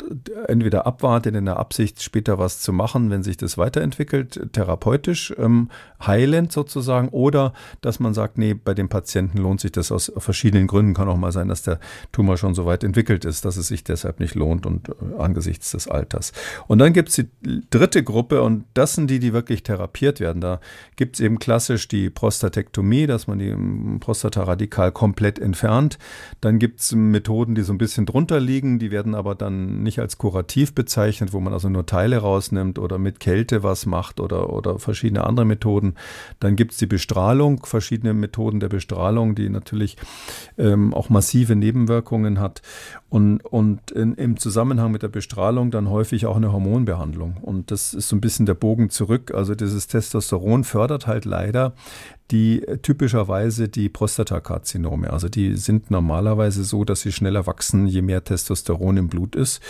entweder abwartet in der Absicht, später was zu machen, wenn sich das weiterentwickelt, therapeutisch, ähm, heilend sozusagen, oder dass man sagt, nee, bei dem Patienten lohnt sich das aus verschiedenen Gründen. Kann auch mal sein, dass der Tumor schon so weit entwickelt ist, dass es sich deshalb nicht lohnt und äh, angesichts des Alters. Und dann gibt es die dritte Gruppe und das sind die, die wirklich therapiert werden. Da gibt es eben klassisch die Prostatektomie, dass man die ähm, Prostata radikal komplett entfernt. Dann gibt es Methoden, die so ein bisschen drunter liegen, die werden aber dann nicht als kurativ bezeichnet, wo man also nur Teile rausnimmt oder mit Kälte was macht oder, oder verschiedene andere Methoden. Dann gibt es die Bestrahlung, verschiedene Methoden der Bestrahlung, die natürlich ähm, auch massive Nebenwirkungen hat. Und, und in, im Zusammenhang mit der Bestrahlung dann häufig auch eine Hormonbehandlung. Und das ist so ein bisschen der Bogen zurück. Also dieses Testosteron fördert halt leider die äh, typischerweise die Prostatakarzinome. Also die sind normalerweise so, dass sie schneller wachsen, je mehr Testosteron im Blut ist.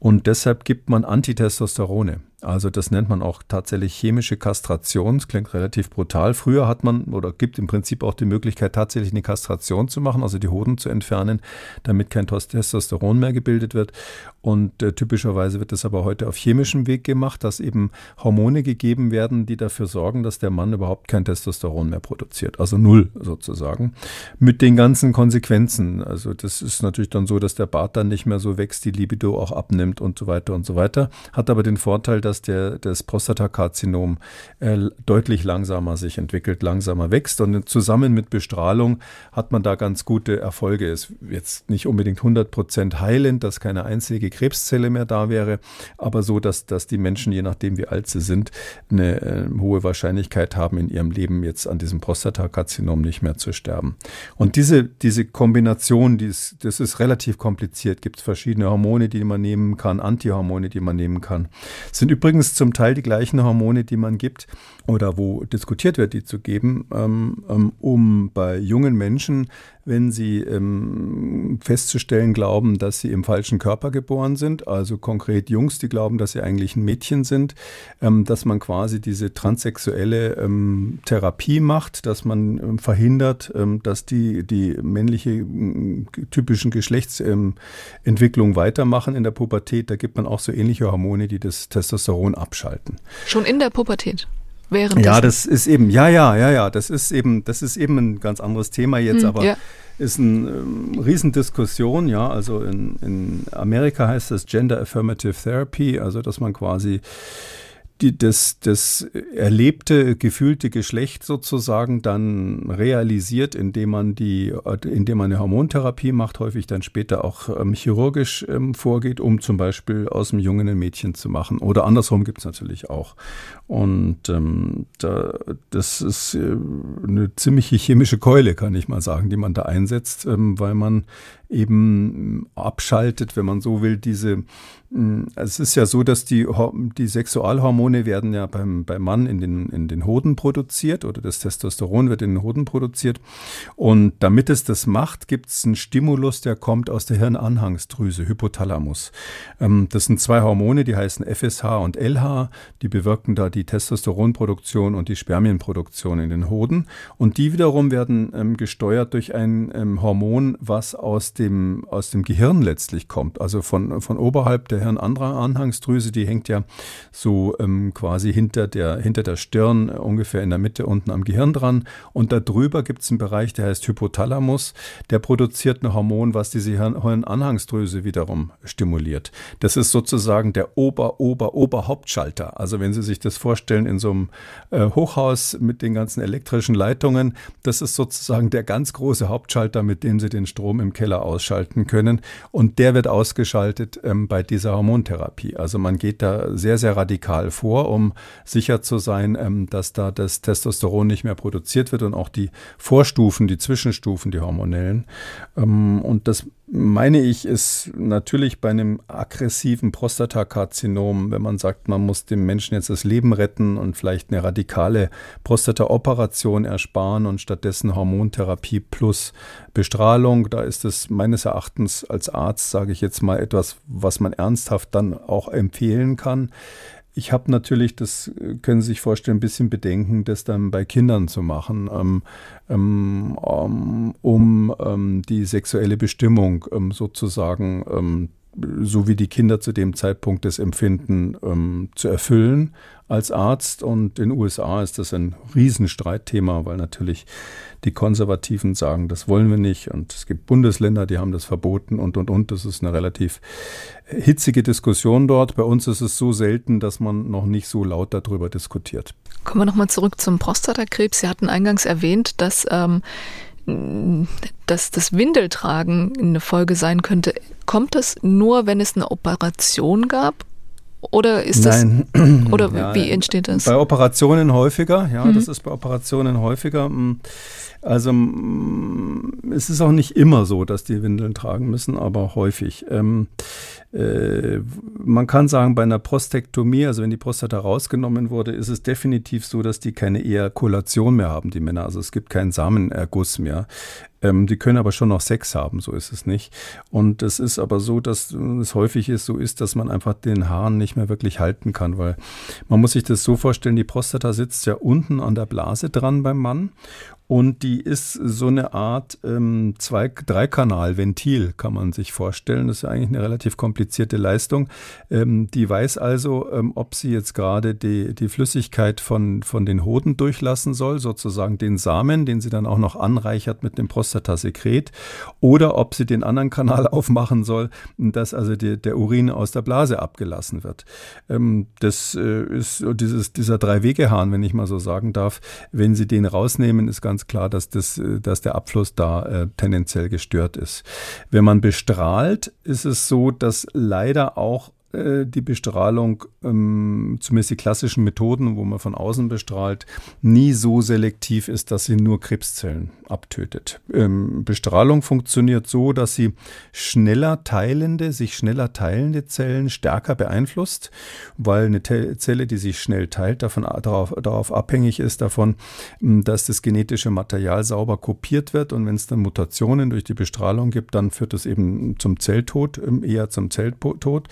Und deshalb gibt man Antitestosterone. Also das nennt man auch tatsächlich chemische Kastration. Das klingt relativ brutal. Früher hat man oder gibt im Prinzip auch die Möglichkeit, tatsächlich eine Kastration zu machen, also die Hoden zu entfernen, damit kein Testosteron mehr gebildet wird. Und äh, typischerweise wird das aber heute auf chemischem Weg gemacht, dass eben Hormone gegeben werden, die dafür sorgen, dass der Mann überhaupt kein Testosteron mehr produziert. Also null sozusagen. Mit den ganzen Konsequenzen. Also das ist natürlich dann so, dass der Bart dann nicht mehr so wächst, die Libido auch abnimmt und so weiter und so weiter. Hat aber den Vorteil, dass der, das Prostatakarzinom äh, deutlich langsamer sich entwickelt, langsamer wächst. Und zusammen mit Bestrahlung hat man da ganz gute Erfolge. Ist jetzt nicht unbedingt 100 Prozent heilend, dass keine einzige Krebszelle mehr da wäre, aber so, dass, dass die Menschen, je nachdem wie alt sie sind, eine äh, hohe Wahrscheinlichkeit haben, in ihrem Leben jetzt an diesem Prostatakarzinom nicht mehr zu sterben. Und diese, diese Kombination, die ist, das ist relativ kompliziert. Gibt es verschiedene Hormone, die man nehmen kann, Antihormone, die man nehmen kann. Es sind übrigens zum Teil die gleichen Hormone, die man gibt oder wo diskutiert wird, die zu geben, ähm, ähm, um bei jungen Menschen, wenn sie ähm, festzustellen glauben, dass sie im falschen Körper geboren sind, also konkret Jungs, die glauben, dass sie eigentlich ein Mädchen sind, ähm, dass man quasi diese transsexuelle ähm, Therapie macht, dass man ähm, verhindert, ähm, dass die, die männliche ähm, typischen Geschlechtsentwicklung weitermachen in der Pubertät. Da gibt man auch so ähnliche Hormone, die das Testosteron abschalten. Schon in der Pubertät. Während Ja, das ist eben, ja, ja, ja, ja, das ist eben, das ist eben ein ganz anderes Thema jetzt, Hm, aber ja. ist eine ähm, Riesendiskussion, ja, also in, in Amerika heißt das Gender Affirmative Therapy, also dass man quasi die, das, das erlebte, gefühlte Geschlecht sozusagen dann realisiert, indem man die, indem man eine Hormontherapie macht, häufig dann später auch ähm, chirurgisch ähm, vorgeht, um zum Beispiel aus dem Jungen ein Mädchen zu machen. Oder andersrum gibt es natürlich auch. Und ähm, da, das ist äh, eine ziemliche chemische Keule, kann ich mal sagen, die man da einsetzt, ähm, weil man eben abschaltet, wenn man so will, diese hm, es ist ja so, dass die, die Sexualhormone werden ja beim, beim Mann in den, in den Hoden produziert oder das Testosteron wird in den Hoden produziert. Und damit es das macht, gibt es einen Stimulus, der kommt aus der Hirnanhangsdrüse, Hypothalamus. Ähm, das sind zwei Hormone, die heißen FSH und LH. Die bewirken da die Testosteronproduktion und die Spermienproduktion in den Hoden. Und die wiederum werden ähm, gesteuert durch ein ähm, Hormon, was aus dem, aus dem Gehirn letztlich kommt, also von, von oberhalb der der Hirnanhangsdrüse, die hängt ja so ähm, quasi hinter der, hinter der Stirn, äh, ungefähr in der Mitte unten am Gehirn dran. Und darüber gibt es einen Bereich, der heißt Hypothalamus. Der produziert ein Hormon, was diese Hirnanhangsdrüse wiederum stimuliert. Das ist sozusagen der Ober, Ober, Oberhauptschalter. Also wenn Sie sich das vorstellen in so einem äh, Hochhaus mit den ganzen elektrischen Leitungen, das ist sozusagen der ganz große Hauptschalter, mit dem Sie den Strom im Keller ausschalten können. Und der wird ausgeschaltet ähm, bei dieser dieser Hormontherapie. Also man geht da sehr, sehr radikal vor, um sicher zu sein, ähm, dass da das Testosteron nicht mehr produziert wird und auch die Vorstufen, die Zwischenstufen, die hormonellen. Ähm, und das meine ich, ist natürlich bei einem aggressiven Prostatakarzinom, wenn man sagt, man muss dem Menschen jetzt das Leben retten und vielleicht eine radikale Prostataoperation ersparen und stattdessen Hormontherapie plus Bestrahlung, da ist es meines Erachtens als Arzt, sage ich jetzt mal, etwas, was man ernsthaft dann auch empfehlen kann. Ich habe natürlich, das können Sie sich vorstellen, ein bisschen Bedenken, das dann bei Kindern zu machen, ähm, ähm, um ähm, die sexuelle Bestimmung ähm, sozusagen ähm, so wie die Kinder zu dem Zeitpunkt das empfinden, ähm, zu erfüllen als Arzt. Und in den USA ist das ein Riesenstreitthema, weil natürlich die Konservativen sagen, das wollen wir nicht. Und es gibt Bundesländer, die haben das verboten und, und, und. Das ist eine relativ hitzige Diskussion dort. Bei uns ist es so selten, dass man noch nicht so laut darüber diskutiert. Kommen wir nochmal zurück zum Prostatakrebs. Sie hatten eingangs erwähnt, dass ähm, dass das Windeltragen eine Folge sein könnte. Kommt das nur, wenn es eine Operation gab? Oder ist Nein. das oder ja, wie entsteht das? Bei Operationen häufiger, ja, mhm. das ist bei Operationen häufiger. Also mm, es ist auch nicht immer so, dass die Windeln tragen müssen, aber häufig. Ähm, äh, man kann sagen, bei einer Prostektomie, also wenn die Prostata rausgenommen wurde, ist es definitiv so, dass die keine Ejakulation mehr haben, die Männer. Also es gibt keinen Samenerguss mehr. Ähm, die können aber schon noch Sex haben, so ist es nicht. Und es ist aber so, dass es häufig ist, so ist, dass man einfach den Haaren nicht mehr wirklich halten kann, weil man muss sich das so vorstellen, die Prostata sitzt ja unten an der Blase dran beim Mann und die ist so eine Art ähm, zwei, Dreikanal-Ventil, kann man sich vorstellen. Das ist eigentlich eine relativ komplizierte Leistung. Ähm, die weiß also, ähm, ob sie jetzt gerade die, die Flüssigkeit von, von den Hoden durchlassen soll, sozusagen den Samen, den sie dann auch noch anreichert mit dem Prostatasekret, oder ob sie den anderen Kanal aufmachen soll, dass also die, der Urin aus der Blase abgelassen wird. Ähm, das äh, ist dieses, dieser Drei-Wege-Hahn, wenn ich mal so sagen darf. Wenn sie den rausnehmen, ist ganz ganz klar, dass, das, äh, dass der Abfluss da äh, tendenziell gestört ist. Wenn man bestrahlt, ist es so, dass leider auch die Bestrahlung, ähm, zumindest die klassischen Methoden, wo man von außen bestrahlt, nie so selektiv ist, dass sie nur Krebszellen abtötet. Ähm, Bestrahlung funktioniert so, dass sie schneller teilende, sich schneller teilende Zellen stärker beeinflusst, weil eine Zelle, die sich schnell teilt, davon, darauf, darauf abhängig ist davon, dass das genetische Material sauber kopiert wird und wenn es dann Mutationen durch die Bestrahlung gibt, dann führt es eben zum Zelltod, ähm, eher zum Zelltod.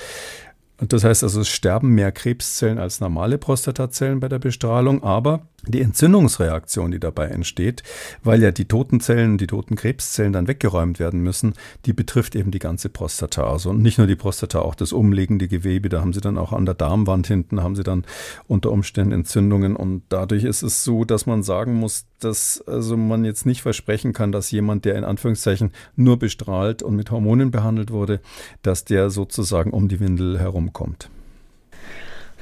Das heißt also, es sterben mehr Krebszellen als normale Prostatazellen bei der Bestrahlung, aber die Entzündungsreaktion, die dabei entsteht, weil ja die toten Zellen, die toten Krebszellen dann weggeräumt werden müssen, die betrifft eben die ganze Prostata. Also nicht nur die Prostata, auch das umliegende Gewebe, da haben sie dann auch an der Darmwand hinten, haben sie dann unter Umständen Entzündungen und dadurch ist es so, dass man sagen muss, dass also man jetzt nicht versprechen kann, dass jemand, der in Anführungszeichen nur bestrahlt und mit Hormonen behandelt wurde, dass der sozusagen um die Windel herumkommt.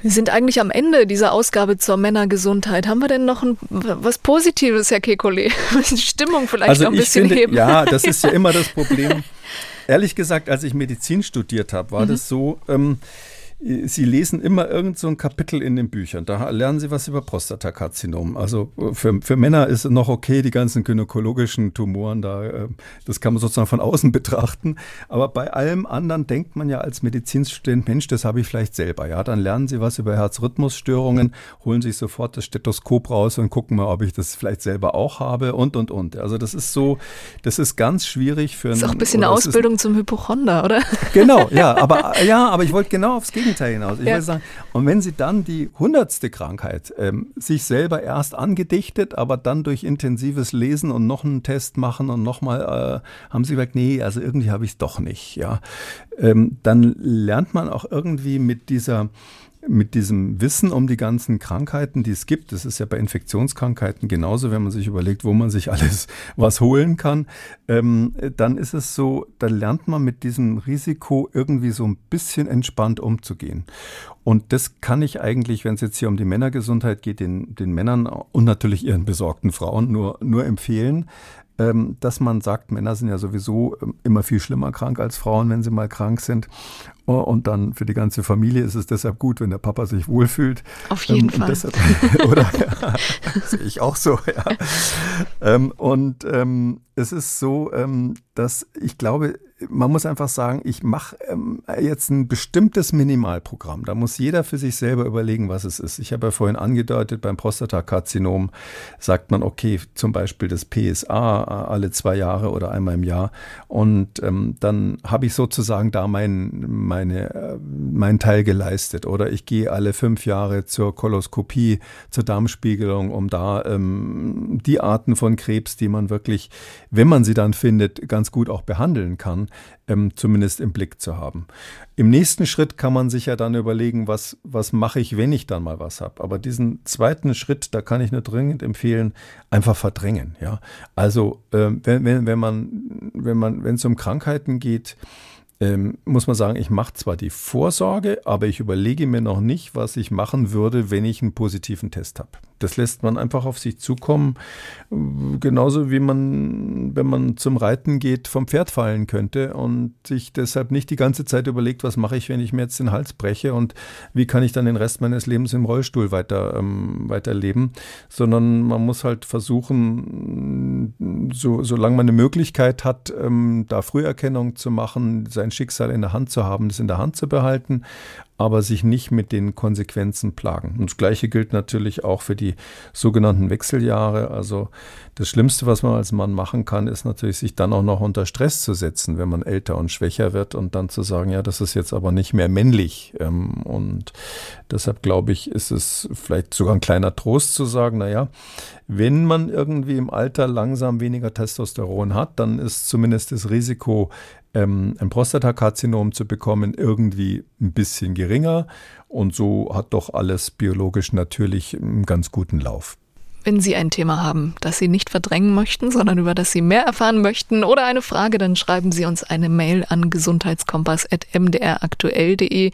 Wir sind eigentlich am Ende dieser Ausgabe zur Männergesundheit. Haben wir denn noch ein, was Positives, Herr Kekulé? Stimmung vielleicht also noch ein bisschen finde, heben. Ja, das ist ja immer das Problem. Ehrlich gesagt, als ich Medizin studiert habe, war mhm. das so, ähm, Sie lesen immer irgend so ein Kapitel in den Büchern. Da lernen Sie was über Prostatakarzinom. Also für, für Männer ist es noch okay, die ganzen gynäkologischen Tumoren, da, äh, das kann man sozusagen von außen betrachten. Aber bei allem anderen denkt man ja als Medizinstudent, Mensch, das habe ich vielleicht selber. Ja, dann lernen Sie was über Herzrhythmusstörungen, holen sich sofort das Stethoskop raus und gucken mal, ob ich das vielleicht selber auch habe und, und, und. Also das ist so, das ist ganz schwierig für einen. Das ist auch ein bisschen eine Ausbildung zum Hypochonder, oder? Genau, ja, aber, ja, aber ich wollte genau aufs Gegenteil hinaus. Ich ja. sagen, und wenn Sie dann die hundertste Krankheit ähm, sich selber erst angedichtet, aber dann durch intensives Lesen und noch einen Test machen und nochmal äh, haben Sie gesagt, nee, also irgendwie habe ich es doch nicht, ja. Ähm, dann lernt man auch irgendwie mit dieser mit diesem Wissen um die ganzen Krankheiten, die es gibt, das ist ja bei Infektionskrankheiten genauso, wenn man sich überlegt, wo man sich alles was holen kann, ähm, dann ist es so, da lernt man mit diesem Risiko irgendwie so ein bisschen entspannt umzugehen. Und das kann ich eigentlich, wenn es jetzt hier um die Männergesundheit geht, den, den Männern und natürlich ihren besorgten Frauen nur, nur empfehlen, dass man sagt, Männer sind ja sowieso ähm, immer viel schlimmer krank als Frauen, wenn sie mal krank sind. Oh, und dann für die ganze Familie ist es deshalb gut, wenn der Papa sich wohlfühlt. Auf jeden ähm, Fall. Deshalb, oder ja, sehe ich auch so, ja. Ähm, und ähm, es ist so, ähm, dass ich glaube, man muss einfach sagen, ich mache ähm, jetzt ein bestimmtes Minimalprogramm. Da muss jeder für sich selber überlegen, was es ist. Ich habe ja vorhin angedeutet, beim Prostatakarzinom sagt man, okay, zum Beispiel das PSA äh, alle zwei Jahre oder einmal im Jahr. Und ähm, dann habe ich sozusagen da mein, meine, äh, meinen Teil geleistet. Oder ich gehe alle fünf Jahre zur Koloskopie, zur Darmspiegelung, um da ähm, die Arten von Krebs, die man wirklich, wenn man sie dann findet, ganz gut auch behandeln kann, ähm, zumindest im Blick zu haben. Im nächsten Schritt kann man sich ja dann überlegen, was, was mache ich, wenn ich dann mal was habe. Aber diesen zweiten Schritt, da kann ich nur dringend empfehlen, einfach verdrängen. Ja? Also äh, wenn, wenn, wenn man, wenn man, wenn es um Krankheiten geht, ähm, muss man sagen, ich mache zwar die Vorsorge, aber ich überlege mir noch nicht, was ich machen würde, wenn ich einen positiven Test habe. Das lässt man einfach auf sich zukommen, genauso wie man, wenn man zum Reiten geht, vom Pferd fallen könnte und sich deshalb nicht die ganze Zeit überlegt, was mache ich, wenn ich mir jetzt den Hals breche und wie kann ich dann den Rest meines Lebens im Rollstuhl weiter, ähm, weiterleben, sondern man muss halt versuchen, so, solange man eine Möglichkeit hat, ähm, da Früherkennung zu machen, sein Schicksal in der Hand zu haben, das in der Hand zu behalten, aber sich nicht mit den Konsequenzen plagen. Und das Gleiche gilt natürlich auch für die sogenannten Wechseljahre. Also das Schlimmste, was man als Mann machen kann, ist natürlich, sich dann auch noch unter Stress zu setzen, wenn man älter und schwächer wird und dann zu sagen, ja, das ist jetzt aber nicht mehr männlich. Ähm, und deshalb glaube ich, ist es vielleicht sogar ein kleiner Trost zu sagen, na ja, wenn man irgendwie im Alter langsam weniger Testosteron hat, dann ist zumindest das Risiko, ähm, ein Prostatakarzinom zu bekommen, irgendwie ein bisschen geringer. Und so hat doch alles biologisch natürlich einen ganz guten Lauf. Wenn Sie ein Thema haben, das Sie nicht verdrängen möchten, sondern über das Sie mehr erfahren möchten oder eine Frage, dann schreiben Sie uns eine Mail an gesundheitskompass.mdraktuell.de.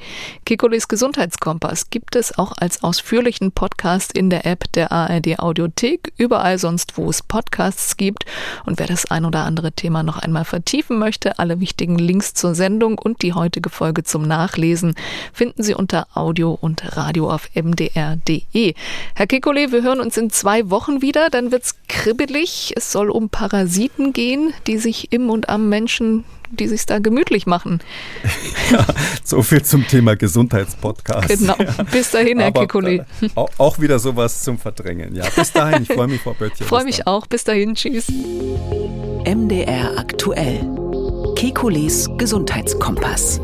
Kikolis Gesundheitskompass gibt es auch als ausführlichen Podcast in der App der ARD Audiothek, überall sonst, wo es Podcasts gibt. Und wer das ein oder andere Thema noch einmal vertiefen möchte, alle wichtigen Links zur Sendung und die heutige Folge zum Nachlesen finden Sie unter Audio und Radio auf mdr.de. Herr Kikole, wir hören uns in zwei zwei Wochen wieder. Dann wird es kribbelig. Es soll um Parasiten gehen, die sich im und am Menschen, die sich da gemütlich machen. Ja, so viel zum Thema Gesundheitspodcast. Genau. Bis dahin, Herr Kikuli. Äh, auch wieder sowas zum Verdrängen. Ja, bis dahin. Ich freue mich, Frau Böttcher. Freue mich auch. Bis dahin. Tschüss. MDR aktuell. Kekules Gesundheitskompass.